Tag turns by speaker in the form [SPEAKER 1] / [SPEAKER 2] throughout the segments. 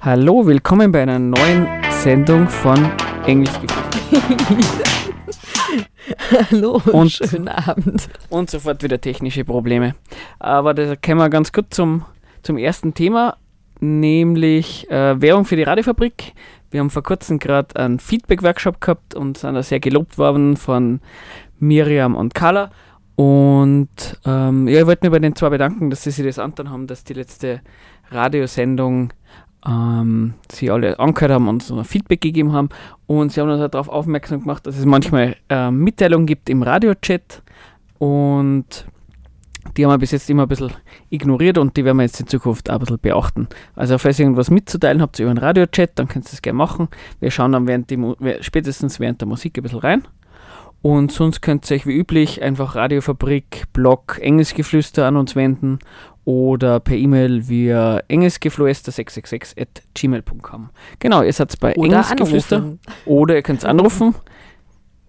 [SPEAKER 1] Hallo, willkommen bei einer neuen Sendung von Englischgeflüster.
[SPEAKER 2] Hallo und,
[SPEAKER 1] Und-
[SPEAKER 2] schönen Abend.
[SPEAKER 1] Und sofort wieder technische Probleme. Aber da kommen wir ganz gut zum, zum ersten Thema, nämlich äh, Werbung für die Radiofabrik. Wir haben vor kurzem gerade einen Feedback-Workshop gehabt und sind da sehr gelobt worden von Miriam und Carla. Und ähm, ja, ich wollte mich bei den zwei bedanken, dass sie sich das angetan haben, dass die letzte Radiosendung ähm, sie alle angehört haben und so ein Feedback gegeben haben. Und sie haben uns auch darauf aufmerksam gemacht, dass es manchmal ähm, Mitteilungen gibt im Radiochat. Und die haben wir bis jetzt immer ein bisschen ignoriert und die werden wir jetzt in Zukunft auch ein bisschen beachten. Also falls ihr irgendwas mitzuteilen habt über den Radiochat, dann könnt ihr das gerne machen. Wir schauen dann während die spätestens während der Musik ein bisschen rein. Und sonst könnt ihr euch wie üblich einfach Radiofabrik, Blog, Engelsgeflüster an uns wenden oder per E-Mail via engelsgeflüster666 at gmail.com. Genau, ihr seid bei
[SPEAKER 2] Oder
[SPEAKER 1] Engelsgeflüster
[SPEAKER 2] anrufen.
[SPEAKER 1] oder ihr könnt anrufen.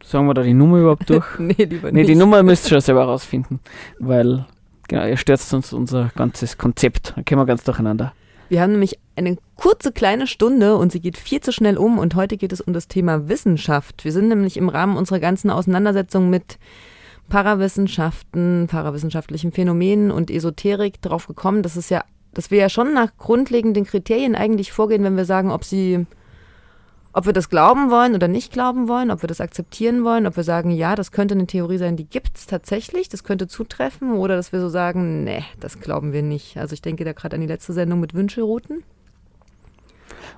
[SPEAKER 1] Sagen wir da die Nummer überhaupt durch?
[SPEAKER 2] nee, lieber
[SPEAKER 1] Ne,
[SPEAKER 2] nicht.
[SPEAKER 1] die Nummer müsst ihr schon selber rausfinden, weil genau, ihr stört uns unser ganzes Konzept. Da kommen wir ganz durcheinander.
[SPEAKER 2] Wir haben nämlich eine kurze kleine Stunde und sie geht viel zu schnell um und heute geht es um das Thema Wissenschaft. Wir sind nämlich im Rahmen unserer ganzen Auseinandersetzung mit Parawissenschaften, parawissenschaftlichen Phänomenen und Esoterik drauf gekommen, dass es ja, dass wir ja schon nach grundlegenden Kriterien eigentlich vorgehen, wenn wir sagen, ob sie ob wir das glauben wollen oder nicht glauben wollen, ob wir das akzeptieren wollen, ob wir sagen, ja, das könnte eine Theorie sein, die gibt es tatsächlich, das könnte zutreffen, oder dass wir so sagen, nee, das glauben wir nicht. Also ich denke da gerade an die letzte Sendung mit Wünschelrouten.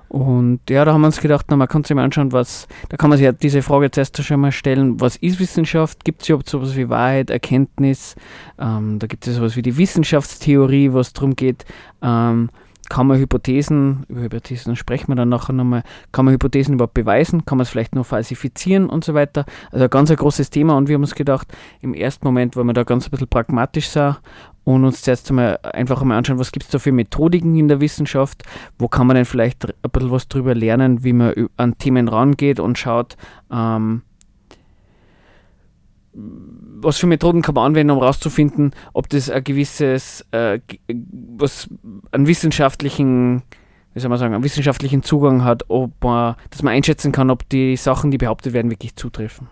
[SPEAKER 1] Und ja, da haben wir uns gedacht, na, man kann sich mal anschauen, was, da kann man sich ja diese Frage zuerst schon mal stellen, was ist Wissenschaft? Gibt es überhaupt sowas wie Wahrheit, Erkenntnis? Ähm, da gibt es sowas wie die Wissenschaftstheorie, was darum geht, ähm, kann man Hypothesen, über Hypothesen sprechen wir dann nachher nochmal, kann man Hypothesen überhaupt beweisen, kann man es vielleicht nur falsifizieren und so weiter. Also ein ganz ein großes Thema und wir haben uns gedacht, im ersten Moment wollen wir da ganz ein bisschen pragmatisch sein und uns zuerst einmal einfach einmal anschauen, was gibt es da für Methodiken in der Wissenschaft, wo kann man denn vielleicht ein bisschen was drüber lernen, wie man an Themen rangeht und schaut, ähm, was für Methoden kann man anwenden, um herauszufinden, ob das ein gewisses, äh, g- was einen wissenschaftlichen, wie soll man sagen, einen wissenschaftlichen Zugang hat, ob man, dass man einschätzen kann, ob die Sachen, die behauptet werden, wirklich zutreffen.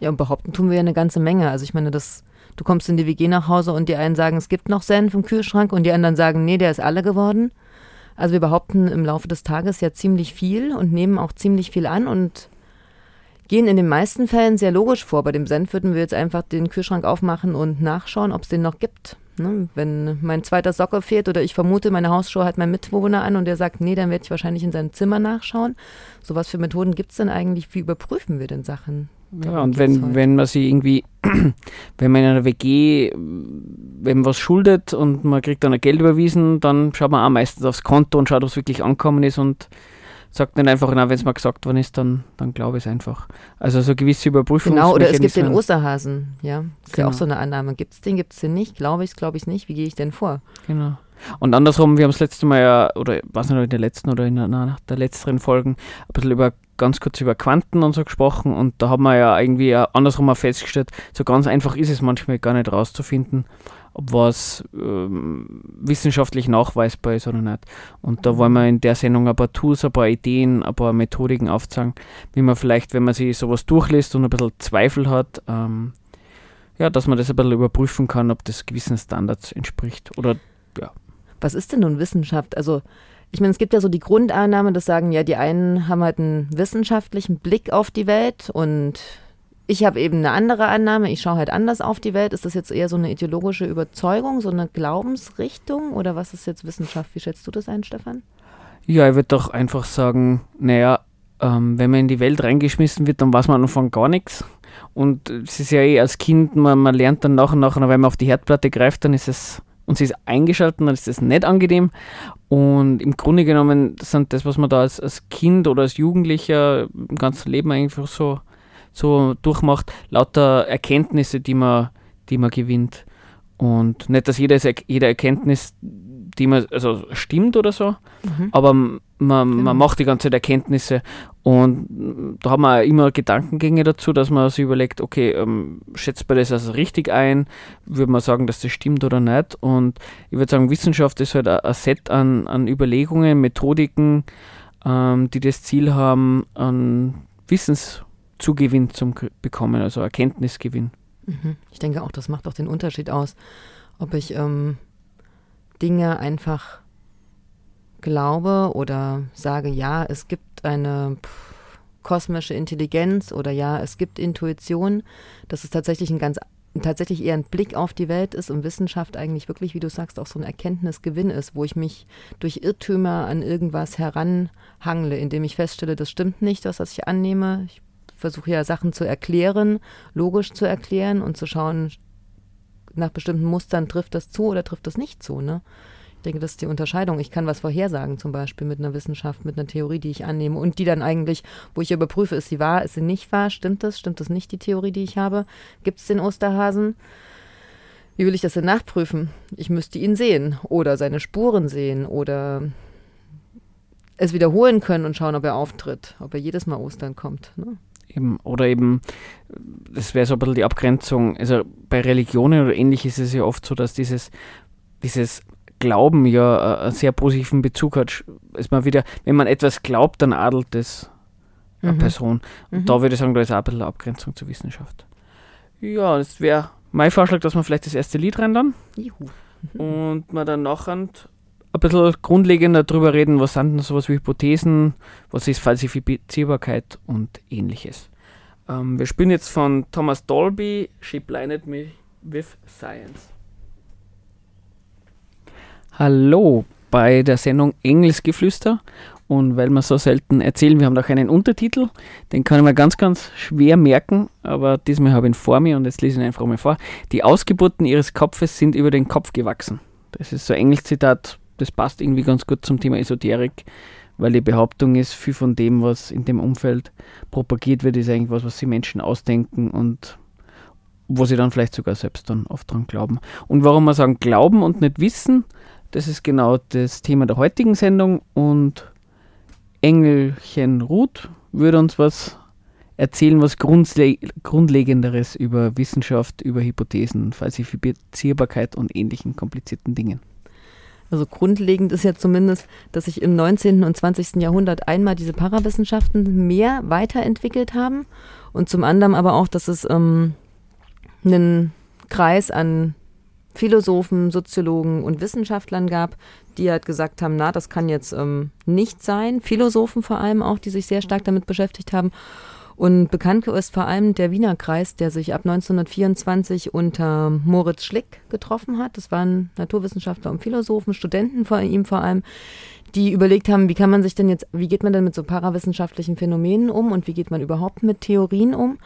[SPEAKER 2] Ja, und behaupten tun wir ja eine ganze Menge. Also ich meine, das, du kommst in die WG nach Hause und die einen sagen, es gibt noch Senf im Kühlschrank und die anderen sagen, nee, der ist alle geworden. Also wir behaupten im Laufe des Tages ja ziemlich viel und nehmen auch ziemlich viel an und gehen in den meisten Fällen sehr logisch vor. Bei dem Senf würden wir jetzt einfach den Kühlschrank aufmachen und nachschauen, ob es den noch gibt. Ne? Wenn mein zweiter Socke fehlt oder ich vermute, meine Hausschuhe hat mein Mitbewohner an und der sagt, nee, dann werde ich wahrscheinlich in seinem Zimmer nachschauen. So was für Methoden gibt es denn eigentlich? Wie überprüfen wir denn Sachen?
[SPEAKER 1] Ja, und wenn,
[SPEAKER 2] heute.
[SPEAKER 1] wenn man sich irgendwie, wenn man in einer WG, wenn man was schuldet und man kriegt dann Geld überwiesen, dann schaut man auch meistens aufs Konto und schaut, ob es wirklich angekommen ist und sagt nicht einfach, na, wenn es mal gesagt worden ist, dann, dann glaube ich es einfach. Also so gewisse Überprüfung.
[SPEAKER 2] Genau, oder es gibt den Osterhasen, ja. Ist ja
[SPEAKER 1] Genau.
[SPEAKER 2] auch so eine Annahme. Gibt es den, gibt es den nicht? Glaube ich es, glaube ich es nicht? Wie gehe ich denn vor?
[SPEAKER 1] Genau. Und andersrum, wir haben das letzte Mal ja, oder was nicht, in der letzten oder in einer der letzteren Folgen, ein bisschen über, ganz kurz über Quanten und so gesprochen und da haben wir ja irgendwie ja andersrum auch festgestellt, so ganz einfach ist es manchmal gar nicht rauszufinden, ob was ähm, wissenschaftlich nachweisbar ist oder nicht. Und da wollen wir in der Sendung ein paar Tools, ein paar Ideen, ein paar Methodiken aufzeigen, wie man vielleicht, wenn man sich sowas durchliest und ein bisschen Zweifel hat, ähm, ja, dass man das ein bisschen überprüfen kann, ob das gewissen Standards entspricht oder
[SPEAKER 2] Was ist denn nun Wissenschaft? Also, ich meine, es gibt ja so die Grundannahme, dass sagen, ja, die einen haben halt einen wissenschaftlichen Blick auf die Welt und ich habe eben eine andere Annahme, ich schaue halt anders auf die Welt. Ist das jetzt eher so eine ideologische Überzeugung, so eine Glaubensrichtung oder was ist jetzt Wissenschaft? Wie schätzt du das ein, Stefan?
[SPEAKER 1] Ja, ich würde doch einfach sagen, naja, ähm, wenn man in die Welt reingeschmissen wird, dann weiß man am gar nichts. Und es ist ja eh als Kind, man, man lernt dann nach und nach, und wenn man auf die Herdplatte greift, dann ist es, und sie ist eingeschaltet, dann ist das nicht angenehm. Und im Grunde genommen sind das, was man da als, als Kind oder als Jugendlicher im ganzen Leben einfach so, so durchmacht, lauter Erkenntnisse, die man, die man gewinnt. Und nicht, dass jede, jede Erkenntnis die man, also stimmt oder so,
[SPEAKER 2] Mhm.
[SPEAKER 1] aber man,
[SPEAKER 2] Genau.
[SPEAKER 1] man macht die ganze Zeit Erkenntnisse und da haben wir immer Gedankengänge dazu, dass man sich überlegt, okay, ähm, schätzt man das also richtig ein, würde man sagen, dass das stimmt oder nicht und ich würde sagen, Wissenschaft ist halt ein Set an, an Überlegungen, Methodiken, ähm, die das Ziel haben, an Wissenszugewinn zu bekommen, also Erkenntnisgewinn.
[SPEAKER 2] Mhm. Ich denke auch, das macht auch den Unterschied aus, ob ich ähm, Dinge einfach glaube oder sage, ja, es gibt eine pff, kosmische Intelligenz oder ja, es gibt Intuition, dass es tatsächlich ein ganz tatsächlich eher ein Blick auf die Welt ist und Wissenschaft eigentlich wirklich, wie du sagst, auch so ein Erkenntnisgewinn ist, wo ich mich durch Irrtümer an irgendwas heranhangle, indem ich feststelle, das stimmt nicht, das, was ich annehme. Ich versuche ja Sachen zu erklären, logisch zu erklären und zu schauen, nach bestimmten Mustern trifft das zu oder trifft das nicht zu. Ne? Ich denke, das ist die Unterscheidung. Ich kann was vorhersagen, zum Beispiel mit einer Wissenschaft, mit einer Theorie, die ich annehme und die dann eigentlich, wo ich überprüfe, ist sie wahr, ist sie nicht wahr, stimmt das, stimmt das nicht, die Theorie, die ich habe, gibt es den Osterhasen? Wie will ich das denn nachprüfen? Ich müsste ihn sehen oder seine Spuren sehen oder es wiederholen können und schauen, ob er auftritt, ob er jedes Mal Ostern kommt. Ne?
[SPEAKER 1] Eben, oder eben, das wäre so ein bisschen die Abgrenzung. Also bei Religionen oder ähnlich ist es ja oft so, dass dieses, dieses Glauben ja äh, einen sehr positiven Bezug hat. Ist man wieder, wenn man etwas glaubt, dann adelt es eine
[SPEAKER 2] Mhm.
[SPEAKER 1] Person. Und
[SPEAKER 2] Mhm.
[SPEAKER 1] da würde ich sagen, da ist auch ein bisschen eine Abgrenzung zur Wissenschaft. Ja, das wäre mein Vorschlag, dass wir vielleicht das erste Lied rein dann
[SPEAKER 2] Juhu.
[SPEAKER 1] und wir dann nachher ein bisschen grundlegender darüber reden, was sind denn sowas wie Hypothesen, was ist Falsifizierbarkeit und ähnliches. Ähm, wir spielen jetzt von Thomas Dolby, She Blinded Me with Science. Hallo bei der Sendung Engelsgeflüster und weil wir so selten erzählen, wir haben auch einen Untertitel, den kann ich mir ganz, ganz schwer merken, aber diesmal habe ich ihn vor mir und jetzt lese ich ihn einfach mal vor. Die Ausgeburten ihres Kopfes sind über den Kopf gewachsen. Das ist so ein Engelszitat, das passt irgendwie ganz gut zum Thema Esoterik, weil die Behauptung ist, viel von dem, was in dem Umfeld propagiert wird, ist eigentlich was, was sich Menschen ausdenken und wo sie dann vielleicht sogar selbst dann oft dran glauben. Und warum wir sagen glauben und nicht wissen, das ist genau das Thema der heutigen Sendung und Engelchen Ruth würde uns was erzählen, was Grundle Grundlegenderes über Wissenschaft, über Hypothesen, Falsifizierbarkeit und ähnlichen komplizierten Dingen.
[SPEAKER 2] Also grundlegend ist ja zumindest, dass sich im 19. und 20. Jahrhundert einmal diese Parawissenschaften mehr weiterentwickelt haben und zum anderen aber auch, dass es ähm, einen Kreis an Philosophen, Soziologen und Wissenschaftlern gab, die halt gesagt haben, na, das kann jetzt ähm, nicht sein. Philosophen vor allem auch, die sich sehr stark damit beschäftigt haben. Und bekannt ist vor allem der Wiener Kreis, der sich ab 1924 unter Moritz Schlick getroffen hat. Das waren Naturwissenschaftler und Philosophen, Studenten vor ihm vor allem, die überlegt haben, wie kann man sich denn jetzt, wie geht man denn mit so parawissenschaftlichen Phänomenen um und wie geht man überhaupt mit Theorien um?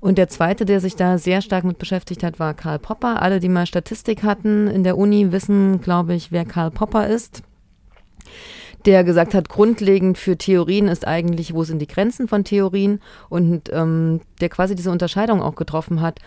[SPEAKER 2] Und der zweite, der sich da sehr stark mit beschäftigt hat, war Karl Popper. Alle, die mal Statistik hatten in der Uni, wissen, glaube ich, wer Karl Popper ist der gesagt hat, grundlegend für Theorien ist eigentlich, wo sind die Grenzen von Theorien und ähm, der quasi diese Unterscheidung auch getroffen hat,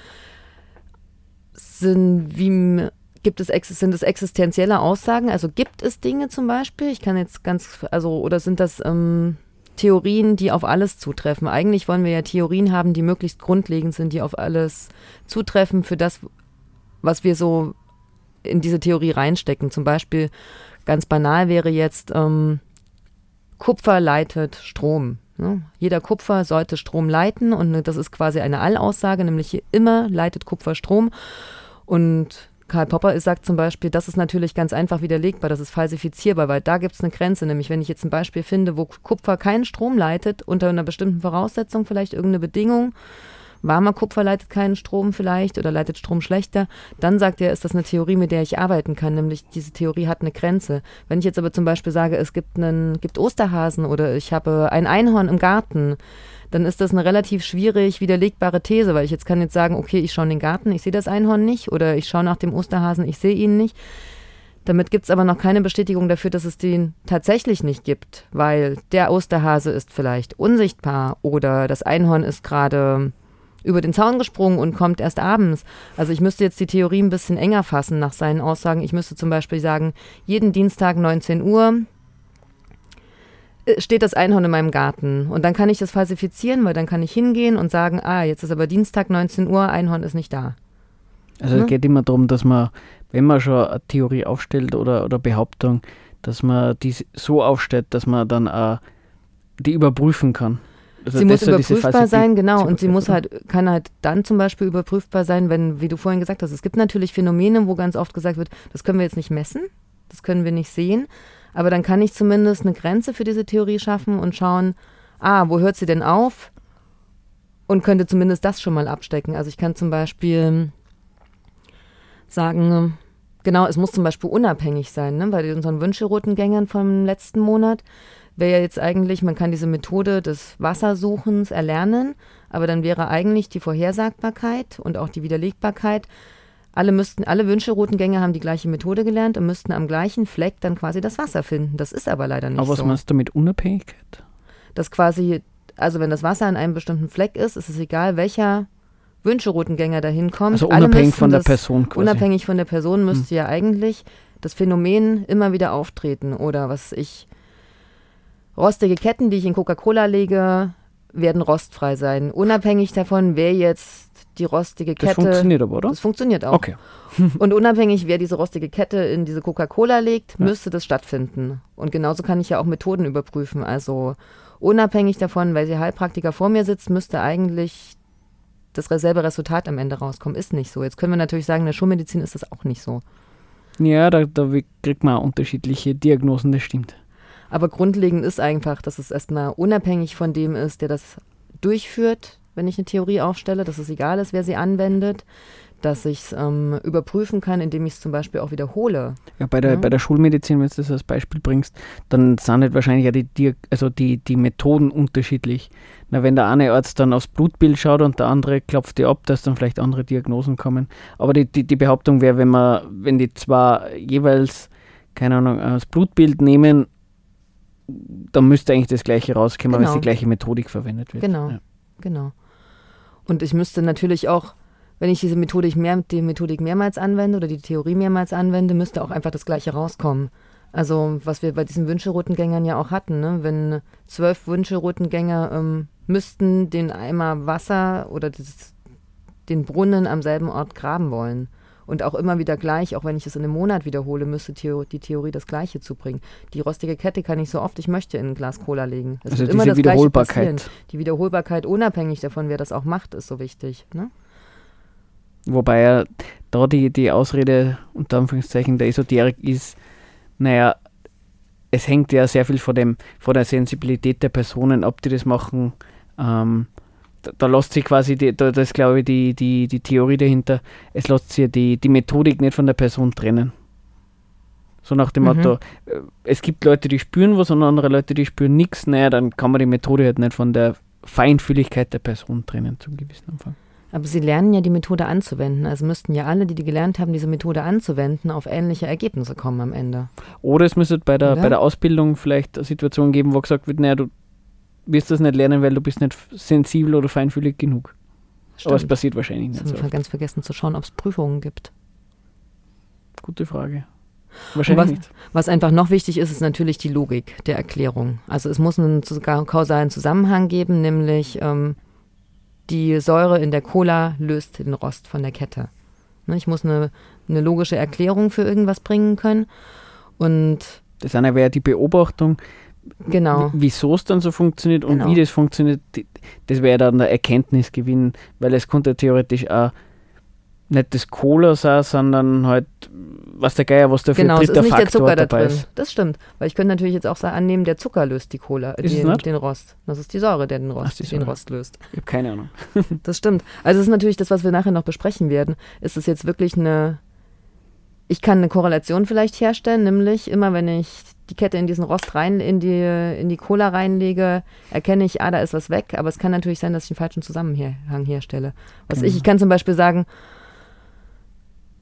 [SPEAKER 2] sind wie gibt es sind es existenzielle Aussagen, also gibt es Dinge zum Beispiel, ich kann jetzt ganz, also oder sind das ähm, Theorien, die auf alles zutreffen. Eigentlich wollen wir ja Theorien haben, die möglichst grundlegend sind, die auf alles zutreffen für das, was wir so in diese Theorie reinstecken. Zum Beispiel ganz banal wäre jetzt, ähm, Kupfer leitet Strom. Ne? Jeder Kupfer sollte Strom leiten und das ist quasi eine Allaussage, nämlich immer leitet Kupfer Strom. Und Karl Popper sagt zum Beispiel, das ist natürlich ganz einfach widerlegbar, das ist falsifizierbar, weil da gibt es eine Grenze, nämlich wenn ich jetzt ein Beispiel finde, wo Kupfer keinen Strom leitet, unter einer bestimmten Voraussetzung, vielleicht irgendeine Bedingung, warmer Kupfer leitet keinen Strom vielleicht oder leitet Strom schlechter, dann sagt er, ist das eine Theorie, mit der ich arbeiten kann, nämlich diese Theorie hat eine Grenze. Wenn ich jetzt aber zum Beispiel sage, es gibt, einen, gibt Osterhasen oder ich habe ein Einhorn im Garten, dann ist das eine relativ schwierig widerlegbare These, weil ich jetzt kann jetzt sagen, okay, ich schaue in den Garten, ich sehe das Einhorn nicht oder ich schaue nach dem Osterhasen, ich sehe ihn nicht. Damit gibt es aber noch keine Bestätigung dafür, dass es den tatsächlich nicht gibt, weil der Osterhase ist vielleicht unsichtbar oder das Einhorn ist gerade über den Zaun gesprungen und kommt erst abends. Also ich müsste jetzt die Theorie ein bisschen enger fassen nach seinen Aussagen. Ich müsste zum Beispiel sagen, jeden Dienstag 19 Uhr äh, steht das Einhorn in meinem Garten. Und dann kann ich das falsifizieren, weil dann kann ich hingehen und sagen, ah, jetzt ist aber Dienstag 19 Uhr, Einhorn ist nicht da.
[SPEAKER 1] Also
[SPEAKER 2] Ne?
[SPEAKER 1] es geht immer darum, dass man, wenn man schon eine Theorie aufstellt oder, oder Behauptung, dass man die so aufstellt, dass man dann auch die überprüfen kann. Also
[SPEAKER 2] sie muss überprüfbar sein, genau. Und sie muss halt, kann halt dann zum Beispiel überprüfbar sein, wenn, wie du vorhin gesagt hast, es gibt natürlich Phänomene, wo ganz oft gesagt wird, das können wir jetzt nicht messen, das können wir nicht sehen. Aber dann kann ich zumindest eine Grenze für diese Theorie schaffen und schauen, ah, wo hört sie denn auf? Und könnte zumindest das schon mal abstecken. Also ich kann zum Beispiel sagen, genau, es muss zum Beispiel unabhängig sein, ne? bei unseren Wünscheroutengängern vom letzten Monat wäre ja jetzt eigentlich, man kann diese Methode des Wassersuchens erlernen, aber dann wäre eigentlich die Vorhersagbarkeit und auch die Widerlegbarkeit, alle müssten, alle Wünscheroutengänger haben die gleiche Methode gelernt und müssten am gleichen Fleck dann quasi das Wasser finden. Das ist aber leider nicht
[SPEAKER 1] Aber was
[SPEAKER 2] so.
[SPEAKER 1] meinst du mit Unabhängigkeit?
[SPEAKER 2] Dass quasi, also wenn das Wasser an einem bestimmten Fleck ist, ist es egal, welcher Wünscheroutengänger dahin kommt.
[SPEAKER 1] Also unabhängig von der
[SPEAKER 2] das-
[SPEAKER 1] Person quasi.
[SPEAKER 2] Unabhängig von der Person müsste ja eigentlich das Phänomen immer wieder auftreten. Oder was ich, rostige Ketten, die ich in Coca-Cola lege, werden rostfrei sein. Unabhängig davon, wer jetzt die rostige
[SPEAKER 1] Das
[SPEAKER 2] Kette.
[SPEAKER 1] funktioniert aber, oder?
[SPEAKER 2] Das funktioniert auch.
[SPEAKER 1] Okay.
[SPEAKER 2] Und unabhängig, wer diese rostige Kette in diese Coca-Cola legt,
[SPEAKER 1] Ja.
[SPEAKER 2] müsste das stattfinden. Und genauso kann ich ja auch Methoden überprüfen. Also unabhängig davon, weil der Heilpraktiker vor mir sitzt, müsste eigentlich das selbe Resultat am Ende rauskommen. Ist nicht so. Jetzt können wir natürlich sagen, in der Schulmedizin ist das auch nicht so.
[SPEAKER 1] Ja, da, da kriegt man unterschiedliche Diagnosen, das stimmt.
[SPEAKER 2] Aber grundlegend ist einfach, dass es erstmal unabhängig von dem ist, der das durchführt, wenn ich eine Theorie aufstelle, dass es egal ist, wer sie anwendet, dass ich es ähm, überprüfen kann, indem ich es zum Beispiel auch wiederhole.
[SPEAKER 1] Ja, bei der,
[SPEAKER 2] Ja.
[SPEAKER 1] bei der Schulmedizin, wenn du das als Beispiel bringst, dann sind halt wahrscheinlich ja die, Diag also die, die Methoden unterschiedlich. Na, wenn der eine Arzt dann aufs Blutbild schaut und der andere klopft dir ab, dass dann vielleicht andere Diagnosen kommen. Aber die, die, die Behauptung wäre, wenn man, wenn die zwar jeweils, keine Ahnung, das Blutbild nehmen, dann müsste eigentlich das gleiche rauskommen, weil es
[SPEAKER 2] Genau.
[SPEAKER 1] die gleiche Methodik verwendet wird.
[SPEAKER 2] Genau,
[SPEAKER 1] Ja.
[SPEAKER 2] genau. Und ich müsste natürlich auch, wenn ich diese Methodik, mehr, die Methodik mehrmals anwende oder die Theorie mehrmals anwende, müsste auch einfach das Gleiche rauskommen. Also was wir bei diesen Wünscheroutengängern ja auch hatten, ne? wenn zwölf Wünscheroutengänger ähm, müssten den Eimer Wasser oder dieses, den Brunnen am selben Ort graben wollen. Und auch immer wieder gleich, auch wenn ich es in einem Monat wiederhole, müsste Theo die Theorie das Gleiche zubringen. Die rostige Kette kann ich so oft ich möchte in ein Glas Cola legen. Es
[SPEAKER 1] Also
[SPEAKER 2] wird immer
[SPEAKER 1] diese
[SPEAKER 2] das Gleiche
[SPEAKER 1] Wiederholbarkeit.
[SPEAKER 2] passieren. Die Wiederholbarkeit, unabhängig davon, wer das auch macht, ist so wichtig. Ne?
[SPEAKER 1] Wobei ja da die, die Ausrede unter Anführungszeichen der Esoterik ist, naja, es hängt ja sehr viel von, dem, von der Sensibilität der Personen ab, die das machen. Ähm, da, lässt sich quasi, die, da, das ist, glaube ich die, die, die Theorie dahinter, es lässt sich die, die Methodik nicht von der Person trennen. So nach dem
[SPEAKER 2] Mhm.
[SPEAKER 1] Motto, äh, es gibt Leute, die spüren was und andere Leute, die spüren nichts. Naja, dann kann man die Methode halt nicht von der Feinfühligkeit der Person trennen, zum gewissen Umfang.
[SPEAKER 2] Aber sie lernen ja die Methode anzuwenden. Also müssten ja alle, die, die gelernt haben, diese Methode anzuwenden, auf ähnliche Ergebnisse kommen am Ende.
[SPEAKER 1] Oder es müsste bei der,
[SPEAKER 2] Oder?
[SPEAKER 1] bei der Ausbildung vielleicht eine Situation geben, wo gesagt wird, naja, du wirst das nicht lernen, weil du bist nicht sensibel oder feinfühlig genug. Aber es
[SPEAKER 2] Stimmt.
[SPEAKER 1] passiert wahrscheinlich nicht
[SPEAKER 2] haben
[SPEAKER 1] so.
[SPEAKER 2] wir ganz vergessen zu schauen, ob es Prüfungen gibt.
[SPEAKER 1] Gute Frage. Wahrscheinlich
[SPEAKER 2] was,
[SPEAKER 1] nicht.
[SPEAKER 2] was einfach noch wichtig ist, ist natürlich die Logik der Erklärung. Also es muss einen kausalen Zusammenhang geben, nämlich ähm, die Säure in der Cola löst den Rost von der Kette. Ne, ich muss eine, eine logische Erklärung für irgendwas bringen können. Und
[SPEAKER 1] Das eine wäre die Beobachtung,
[SPEAKER 2] genau,
[SPEAKER 1] wieso es dann so funktioniert und
[SPEAKER 2] Genau.
[SPEAKER 1] wie das funktioniert. Das wäre dann der Erkenntnisgewinn, weil es konnte theoretisch auch nicht das Cola sein, sondern halt, was der Geier, was da für
[SPEAKER 2] genau,
[SPEAKER 1] ein
[SPEAKER 2] es ist
[SPEAKER 1] dritter
[SPEAKER 2] nicht der
[SPEAKER 1] Faktor
[SPEAKER 2] Zucker da
[SPEAKER 1] dabei
[SPEAKER 2] drin.
[SPEAKER 1] ist.
[SPEAKER 2] Das stimmt. Weil ich könnte natürlich jetzt auch sa- annehmen, der Zucker löst die Cola, den, den Rost. Das ist die Säure, der den Rost,
[SPEAKER 1] die
[SPEAKER 2] den. Rost löst.
[SPEAKER 1] Ich habe keine Ahnung.
[SPEAKER 2] Das stimmt. Also es ist natürlich das, was wir nachher noch besprechen werden. Ist es jetzt wirklich eine. Ich kann eine Korrelation vielleicht herstellen, nämlich immer wenn ich die Kette in diesen Rost rein, in die, in die Cola reinlege, erkenne ich, ah, da ist was weg, aber es kann natürlich sein, dass ich einen falschen Zusammenhang herstelle. Was ich,
[SPEAKER 1] Genau.
[SPEAKER 2] ich kann zum Beispiel sagen,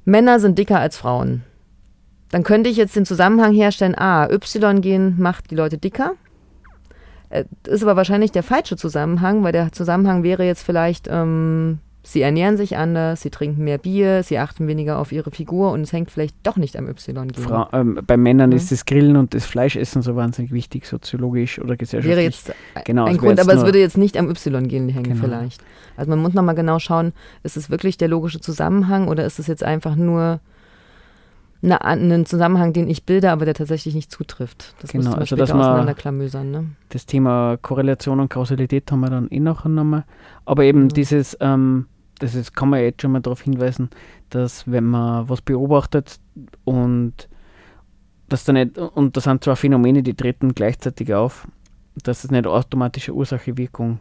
[SPEAKER 2] Männer sind dicker als Frauen. Dann könnte ich jetzt den Zusammenhang herstellen, ah, Y-Gen macht die Leute dicker. Äh, ist aber wahrscheinlich der falsche Zusammenhang, weil der Zusammenhang wäre jetzt vielleicht, ähm, sie ernähren sich anders, sie trinken mehr Bier, sie achten weniger auf ihre Figur und es hängt vielleicht doch nicht am Y-Gen.
[SPEAKER 1] Ähm, bei Männern ja. ist das Grillen und das Fleischessen so wahnsinnig wichtig, soziologisch oder gesellschaftlich.
[SPEAKER 2] Wäre jetzt genau, ein Grund, aber es würde jetzt nicht am Y-Gen hängen genau. vielleicht. Also man muss nochmal genau schauen, ist es wirklich der logische Zusammenhang oder ist es jetzt einfach nur eine, einen Zusammenhang, den ich bilde, aber der tatsächlich nicht zutrifft.
[SPEAKER 1] Das genau, also dass
[SPEAKER 2] auseinanderklamüsern. Ne?
[SPEAKER 1] Das Thema Korrelation und Kausalität haben wir dann eh nachher nochmal. Aber eben mhm. dieses, ähm, das ist, kann man jetzt schon mal darauf hinweisen, dass wenn man was beobachtet und das dann nicht, und das sind zwar Phänomene, die treten gleichzeitig auf, dass es nicht automatische Ursache-Wirkung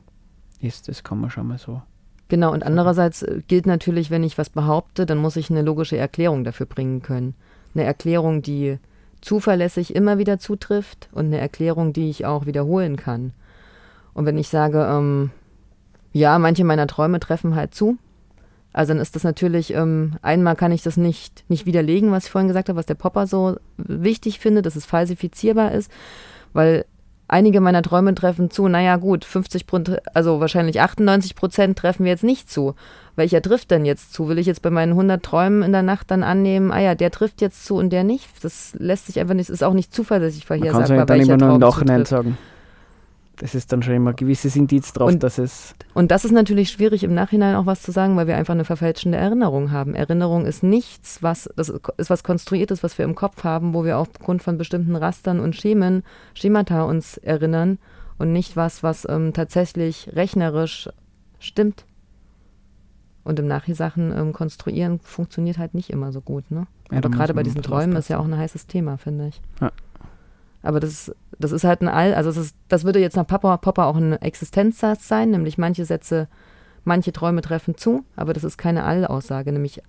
[SPEAKER 1] ist, das kann man schon mal so
[SPEAKER 2] Genau, und andererseits äh, gilt natürlich, wenn ich was behaupte, dann muss ich eine logische Erklärung dafür bringen können. Eine Erklärung, die zuverlässig immer wieder zutrifft und eine Erklärung, die ich auch wiederholen kann. Und wenn ich sage, ähm, ja, manche meiner Träume treffen halt zu, also dann ist das natürlich, ähm, einmal kann ich das nicht, nicht widerlegen, was ich vorhin gesagt habe, was der Popper so wichtig findet, dass es falsifizierbar ist, weil einige meiner Träume treffen zu, naja gut, 50% also wahrscheinlich 98 Prozent treffen wir jetzt nicht zu welcher trifft denn jetzt zu? Will ich jetzt bei meinen 100 Träumen in der Nacht dann annehmen, ah ja, der trifft jetzt zu und der nicht? Das lässt sich einfach nicht, ist auch nicht zuverlässig vorhersagbar,
[SPEAKER 1] es ja dann sagen. Das ist dann schon immer ein gewisses Indiz drauf, und, dass es.
[SPEAKER 2] Und das ist natürlich schwierig im Nachhinein auch was zu sagen, weil wir einfach eine verfälschende Erinnerung haben. Erinnerung ist nichts, was das ist was konstruiertes, was wir im Kopf haben, wo wir aufgrund von bestimmten Rastern und Schemen, Schemata uns erinnern und nicht was, was ähm, tatsächlich rechnerisch stimmt. Und im Nachhisachen ähm, konstruieren funktioniert halt nicht immer so gut, ne? Ja, Aber gerade bei diesen Träumen ist ja auch ein heißes Thema, finde ich. Ja. Aber das, das ist halt ein All, also das, ist, das würde jetzt nach Popper, Popper auch ein Existenzsatz sein, nämlich manche Sätze, manche Träume treffen zu, aber das ist keine Allaussage, nämlich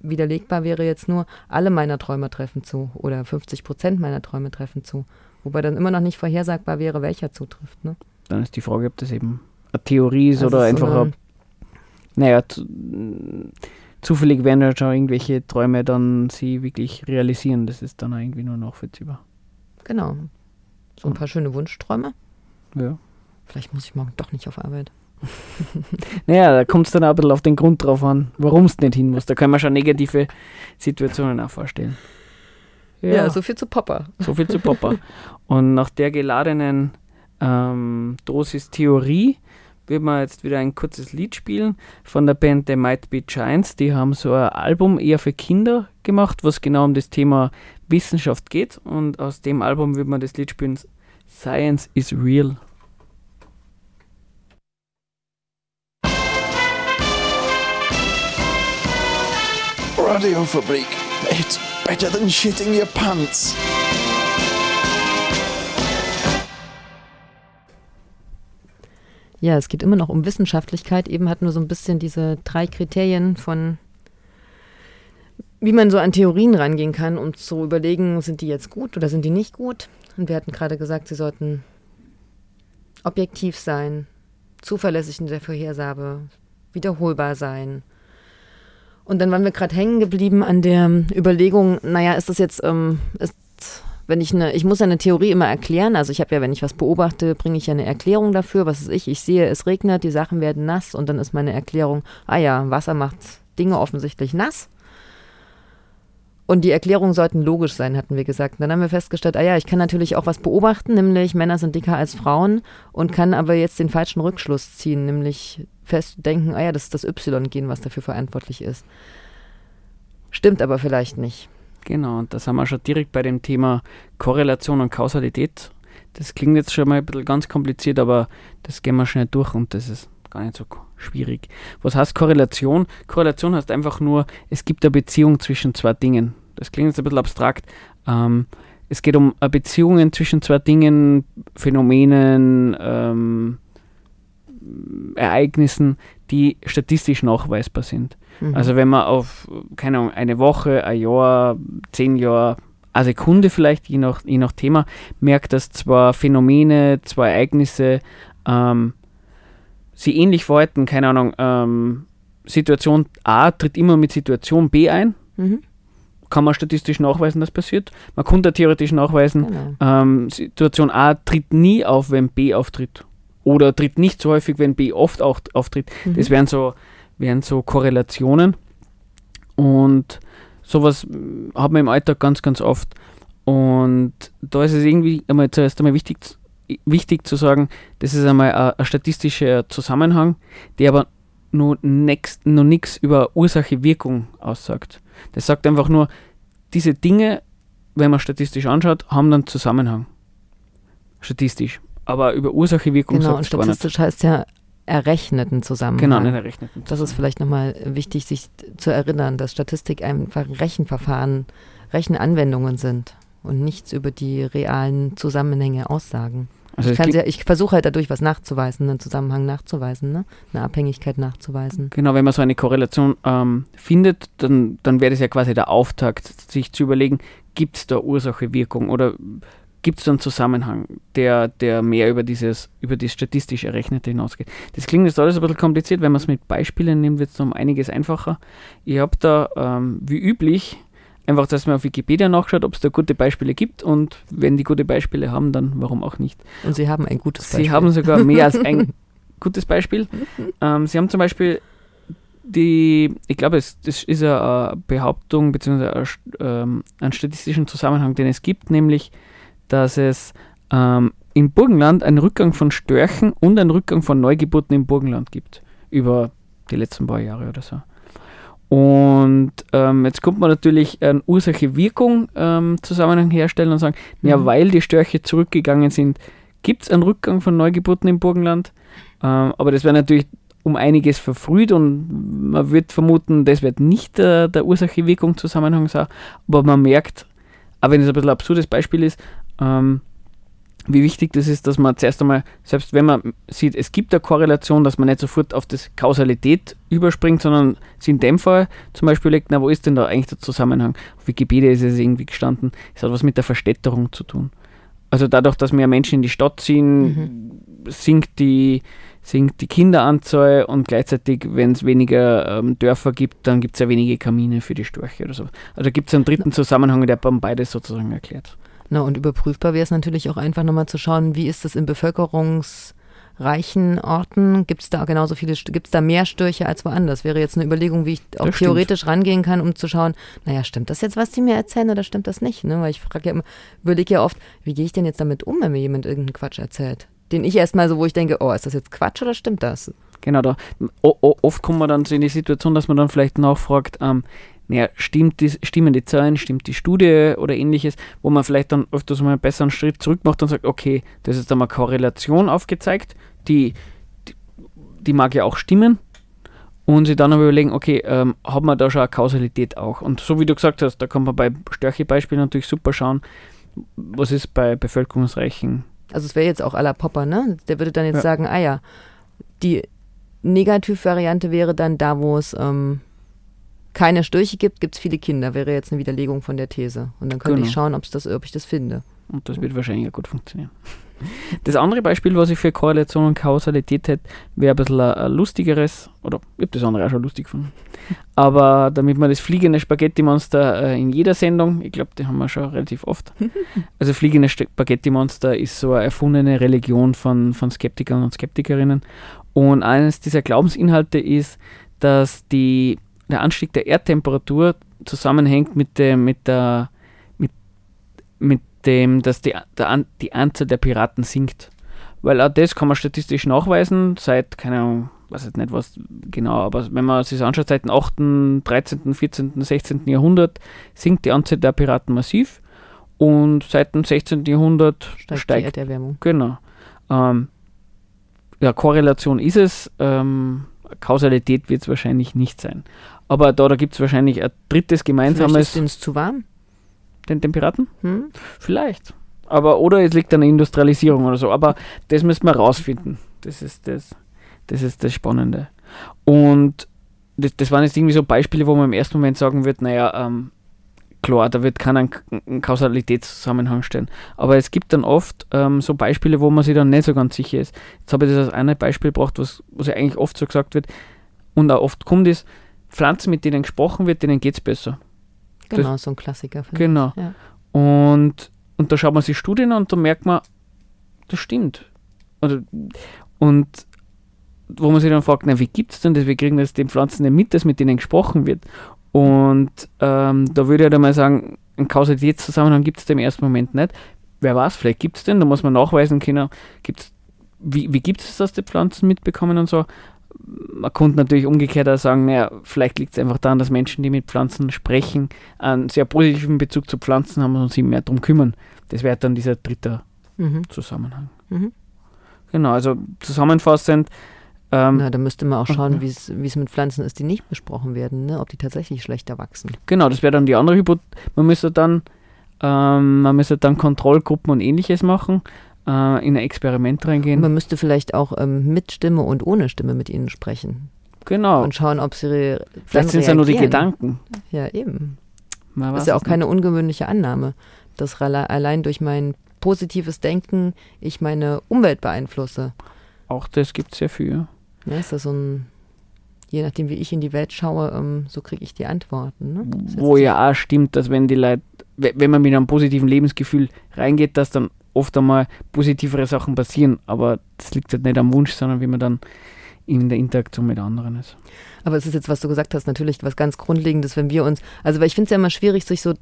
[SPEAKER 2] widerlegbar wäre jetzt nur, alle meiner Träume treffen zu oder 50 Prozent meiner Träume treffen zu. Wobei dann immer noch nicht vorhersagbar wäre, welcher zutrifft. Ne?
[SPEAKER 1] Dann ist die Frage, ob das eben eine Theorie ist also oder einfach so eine, naja, zufällig werden ja schon irgendwelche Träume dann sie wirklich realisieren. Das ist dann irgendwie nur nachvollziehbar.
[SPEAKER 2] Genau. So ein paar schöne Wunschträume.
[SPEAKER 1] Ja.
[SPEAKER 2] Vielleicht muss ich morgen doch nicht auf Arbeit.
[SPEAKER 1] naja, da kommt es dann auch ein bisschen auf den Grund drauf an, warum es nicht hin muss. Da kann man schon negative Situationen auch vorstellen.
[SPEAKER 2] Ja, ja so viel zu Popper.
[SPEAKER 1] So viel zu Popper. Und nach der geladenen ähm, Dosis Theorie wird man jetzt wieder ein kurzes Lied spielen von der Band The Might Be Giants. Die haben so ein Album eher für Kinder gemacht, was genau um das Thema Wissenschaft geht. Und aus dem Album wird man das Lied spielen Science is Real.
[SPEAKER 3] Radiofabrik. It's better than shitting your pants.
[SPEAKER 2] Ja, es geht immer noch um Wissenschaftlichkeit. Eben hatten wir so ein bisschen diese drei Kriterien von, wie man so an Theorien rangehen kann, um zu überlegen, sind die jetzt gut oder sind die nicht gut. Und wir hatten gerade gesagt, sie sollten objektiv sein, zuverlässig in der Vorhersage, wiederholbar sein. Und dann waren wir gerade hängen geblieben an der Überlegung, naja, ist das jetzt, ähm, ist wenn ich eine, ich muss eine Theorie immer erklären. Also ich habe ja, wenn ich was beobachte, bringe ich ja eine Erklärung dafür. Was ist ich? Ich sehe, es regnet, die Sachen werden nass und dann ist meine Erklärung, ah ja, Wasser macht Dinge offensichtlich nass. Und die Erklärungen sollten logisch sein, hatten wir gesagt. Dann haben wir festgestellt, ah ja, ich kann natürlich auch was beobachten, nämlich Männer sind dicker als Frauen und kann aber jetzt den falschen Rückschluss ziehen, nämlich festdenken, ah ja, das ist das Y-Gen, was dafür verantwortlich ist. Stimmt aber vielleicht nicht.
[SPEAKER 1] Genau, und da sind wir schon direkt bei dem Thema Korrelation und Kausalität. Das klingt jetzt schon mal ein bisschen ganz kompliziert, aber das gehen wir schnell durch und das ist gar nicht so schwierig. Was heißt Korrelation? Korrelation heißt einfach nur, es gibt eine Beziehung zwischen zwei Dingen. Das klingt jetzt ein bisschen abstrakt. Ähm, es geht um Beziehungen zwischen zwei Dingen, Phänomenen, ähm, Ereignissen, die statistisch nachweisbar sind. Mhm. Also wenn man auf, keine Ahnung, eine Woche, ein Jahr, zehn Jahre, eine Sekunde vielleicht, je nach, je nach Thema, merkt, dass zwei Phänomene, zwei Ereignisse ähm, sie ähnlich verhalten, keine Ahnung, ähm, Situation A tritt immer mit Situation B ein. Mhm. kann man statistisch nachweisen, dass passiert. Man konnte theoretisch nachweisen,
[SPEAKER 2] Genau.
[SPEAKER 1] ähm, Situation A tritt nie auf, wenn B auftritt. Oder tritt nicht so häufig, wenn B oft auch auftritt. Das
[SPEAKER 2] Mhm.
[SPEAKER 1] wären so, wären so Korrelationen. Und sowas mm, hat man im Alltag ganz, ganz oft. Und da ist es irgendwie einmal zuerst einmal wichtig, wichtig zu sagen, das ist einmal ein, ein statistischer Zusammenhang, der aber nur nichts über Ursache-Wirkung aussagt. Das sagt einfach nur, diese Dinge, wenn man statistisch anschaut, haben dann Zusammenhang. Statistisch. Aber über Ursache-Wirkung
[SPEAKER 2] Genau,
[SPEAKER 1] sagt
[SPEAKER 2] und
[SPEAKER 1] es
[SPEAKER 2] statistisch heißt ja errechneten Zusammenhang.
[SPEAKER 1] Genau, nicht errechnet.
[SPEAKER 2] Das ist vielleicht nochmal wichtig, sich zu erinnern, dass Statistik einfach Rechenverfahren, Rechenanwendungen sind und nichts über die realen Zusammenhänge aussagen.
[SPEAKER 1] Also
[SPEAKER 2] Ich, ja, ich versuche halt dadurch was nachzuweisen, einen Zusammenhang nachzuweisen, ne? eine Abhängigkeit nachzuweisen.
[SPEAKER 1] Genau, wenn man so eine Korrelation ähm, findet, dann, dann wäre das ja quasi der Auftakt, sich zu überlegen, gibt es da Ursache-Wirkung oder gibt es da einen Zusammenhang, der, der mehr über dieses, über das statistisch Errechnete hinausgeht. Das klingt jetzt alles ein bisschen kompliziert, wenn man es mit Beispielen nimmt, wird es um einiges einfacher. Ich habe da, ähm, wie üblich, einfach, dass man auf Wikipedia nachschaut, ob es da gute Beispiele gibt und wenn die gute Beispiele haben, dann warum auch nicht.
[SPEAKER 2] Und sie haben ein gutes Beispiel.
[SPEAKER 1] Sie haben sogar mehr als ein gutes Beispiel. Ähm, Sie haben zum Beispiel die, ich glaube, es, das ist eine Behauptung bzw. Ähm, einen statistischen Zusammenhang, den es gibt, nämlich, dass es ähm, im Burgenland einen Rückgang von Störchen und einen Rückgang von Neugeburten im Burgenland gibt. Über die letzten paar Jahre oder so. Und ähm, jetzt kommt man natürlich einen Ursache-Wirkung-Zusammenhang herstellen und sagen, ja,
[SPEAKER 2] Mhm.
[SPEAKER 1] weil die Störche zurückgegangen sind, gibt es einen Rückgang von Neugeburten im Burgenland. Ähm, aber das wäre natürlich um einiges verfrüht und man wird vermuten, das wird nicht der, der Ursache-Wirkung-Zusammenhang sein. Aber man merkt, auch wenn es ein bisschen ein absurdes Beispiel ist, ähm, wie wichtig das ist, dass man zuerst einmal, selbst wenn man sieht, es gibt eine Korrelation, dass man nicht sofort auf das Kausalität überspringt, sondern sie in dem Fall zum Beispiel legt, na, wo ist denn da eigentlich der Zusammenhang? Auf Wikipedia ist es irgendwie gestanden, es hat was mit der Verstädterung zu tun. Also dadurch, dass mehr Menschen in die Stadt ziehen, sinkt die, sinkt die Kinderanzahl und gleichzeitig, wenn es weniger ähm, Dörfer gibt, dann gibt es ja wenige Kamine für die Störche oder so. Also gibt es einen dritten Zusammenhang, der beides sozusagen erklärt.
[SPEAKER 2] Na, und überprüfbar wäre es natürlich auch einfach nochmal zu schauen, wie ist es in bevölkerungsreichen Orten? Gibt es da genauso viele, gibt es da mehr Störche als woanders? Wäre jetzt eine Überlegung, wie ich auch
[SPEAKER 1] Das stimmt.
[SPEAKER 2] theoretisch rangehen kann, um zu schauen, naja, stimmt das jetzt, was die mir erzählen oder stimmt das nicht? Ne? Weil ich frage ja immer, überlege ja oft, wie gehe ich denn jetzt damit um, wenn mir jemand irgendeinen Quatsch erzählt? Den ich erstmal so, wo ich denke, oh, ist das jetzt Quatsch oder stimmt das?
[SPEAKER 1] Genau, da oft kommt man dann so in die Situation, dass man dann vielleicht nachfragt, ähm, naja, stimmt die, stimmen die Zahlen, stimmt die Studie oder ähnliches, wo man vielleicht dann öfters mal einen besseren Schritt zurück macht und sagt, okay, das ist dann mal Korrelation aufgezeigt, die, die, die mag ja auch stimmen. Und sich dann aber überlegen, okay, ähm, hat man da schon eine Kausalität auch? Und so wie du gesagt hast, da kann man bei Störche-Beispielen natürlich super schauen, was ist bei bevölkerungsreichen
[SPEAKER 2] Also es wäre jetzt auch à la Popper, ne? Der würde dann jetzt
[SPEAKER 1] Ja.
[SPEAKER 2] sagen, ah ja, die Negativvariante wäre dann da, wo es ähm, keine Störche gibt, gibt es viele Kinder. Wäre jetzt eine Widerlegung von der These. Und dann könnte
[SPEAKER 1] Genau.
[SPEAKER 2] ich schauen, ob's das, ob ich das finde.
[SPEAKER 1] Und das wird wahrscheinlich auch gut funktionieren. Das andere Beispiel, was ich für Korrelation und Kausalität hätte, wäre ein bisschen ein, ein lustigeres, oder ich habe das andere auch schon lustig gefunden. Aber damit man das fliegende Spaghetti-Monster äh, in jeder Sendung, ich glaube, die haben wir schon relativ oft. Also fliegende Spaghetti-Monster ist so eine erfundene Religion von, von Skeptikern und Skeptikerinnen. Und eines dieser Glaubensinhalte ist, dass die, der Anstieg der Erdtemperatur zusammenhängt mit, dem, mit der mit, mit dem, dass die, der, die Anzahl der Piraten sinkt. Weil auch das kann man statistisch nachweisen, seit, keine Ahnung, weiß jetzt nicht was genau, aber wenn man sich das anschaut, seit dem 8., 13., 14., 16. Jahrhundert sinkt die Anzahl der Piraten massiv und seit dem 16. Jahrhundert
[SPEAKER 2] Steigt,
[SPEAKER 1] steigt.
[SPEAKER 2] die Erderwärmung.
[SPEAKER 1] Genau. Ähm, ja, Korrelation ist es, ähm, Kausalität wird es wahrscheinlich nicht sein. Aber da, da gibt es wahrscheinlich ein drittes gemeinsames,
[SPEAKER 2] ist denen zu warm.
[SPEAKER 1] den, den Piraten?
[SPEAKER 2] Hm?
[SPEAKER 1] Vielleicht. Aber, oder es liegt an der Industrialisierung oder so. Aber das müssen wir rausfinden. Das ist das, das ist das Spannende. Und das, das waren jetzt irgendwie so Beispiele, wo man im ersten Moment sagen wird, naja, ähm, klar, da wird keiner einen, Kausalitätszusammenhang stellen. Aber es gibt dann oft ähm, so Beispiele, wo man sich dann nicht so ganz sicher ist. Jetzt habe ich das als ein Beispiel gebracht, was, was ja eigentlich oft so gesagt wird und auch oft kommt, ist, Pflanzen, mit denen gesprochen wird, denen geht es besser.
[SPEAKER 2] Genau, so ein Klassiker.
[SPEAKER 1] Genau.
[SPEAKER 2] Ja.
[SPEAKER 1] Und, und da schaut man sich Studien an und da merkt man, das stimmt. Oder, und wo man sich dann fragt, na, wie gibt es denn das? Wir kriegen das den Pflanzen nicht mit, dass mit denen gesprochen wird. Und ähm, da würde ich halt mal sagen, einen Kausalitätszusammenhang gibt es im ersten Moment nicht. Wer weiß, vielleicht gibt es den, da muss man nachweisen können, gibt's, wie, wie gibt es, dass die Pflanzen mitbekommen und so. Man könnte natürlich umgekehrt auch sagen, naja, vielleicht liegt es einfach daran, dass Menschen, die mit Pflanzen sprechen, einen sehr positiven Bezug zu Pflanzen haben und sich mehr darum kümmern. Das wäre dann dieser dritte
[SPEAKER 2] Mhm.
[SPEAKER 1] Zusammenhang.
[SPEAKER 2] Mhm.
[SPEAKER 1] Genau, also zusammenfassend, ähm,
[SPEAKER 2] Na, da müsste man auch schauen, wie es wie es mit Pflanzen ist, die nicht besprochen werden, ne? ob die tatsächlich schlechter wachsen.
[SPEAKER 1] genau, das wäre dann die andere Hypothese. Man müsste dann, ähm, man müsste dann Kontrollgruppen und ähnliches machen, äh, in ein Experiment reingehen.
[SPEAKER 2] Man müsste vielleicht auch ähm, mit Stimme und ohne Stimme mit ihnen sprechen
[SPEAKER 1] genau,
[SPEAKER 2] und schauen, ob sie
[SPEAKER 1] vielleicht sind es ja nur die. Gedanken.
[SPEAKER 2] Ja, eben.
[SPEAKER 1] Man
[SPEAKER 2] Das ist ja auch keine ungewöhnliche Annahme, dass allein durch mein positives Denken ich meine Umwelt beeinflusse.
[SPEAKER 1] Auch das gibt es ja viel.
[SPEAKER 2] Ne? Ist das so ein, je nachdem, wie ich in die Welt schaue, ähm, so kriege ich die Antworten. Ne?
[SPEAKER 1] Wo ja auch stimmt, dass wenn die Leute, we- wenn man mit einem positiven Lebensgefühl reingeht, dass dann oft einmal positivere Sachen passieren. Aber das liegt halt nicht am Wunsch, sondern wie man dann in der Interaktion mit anderen ist.
[SPEAKER 2] Aber es ist jetzt, was du gesagt hast, natürlich was ganz Grundlegendes, wenn wir uns, also weil ich finde es ja immer schwierig, sich so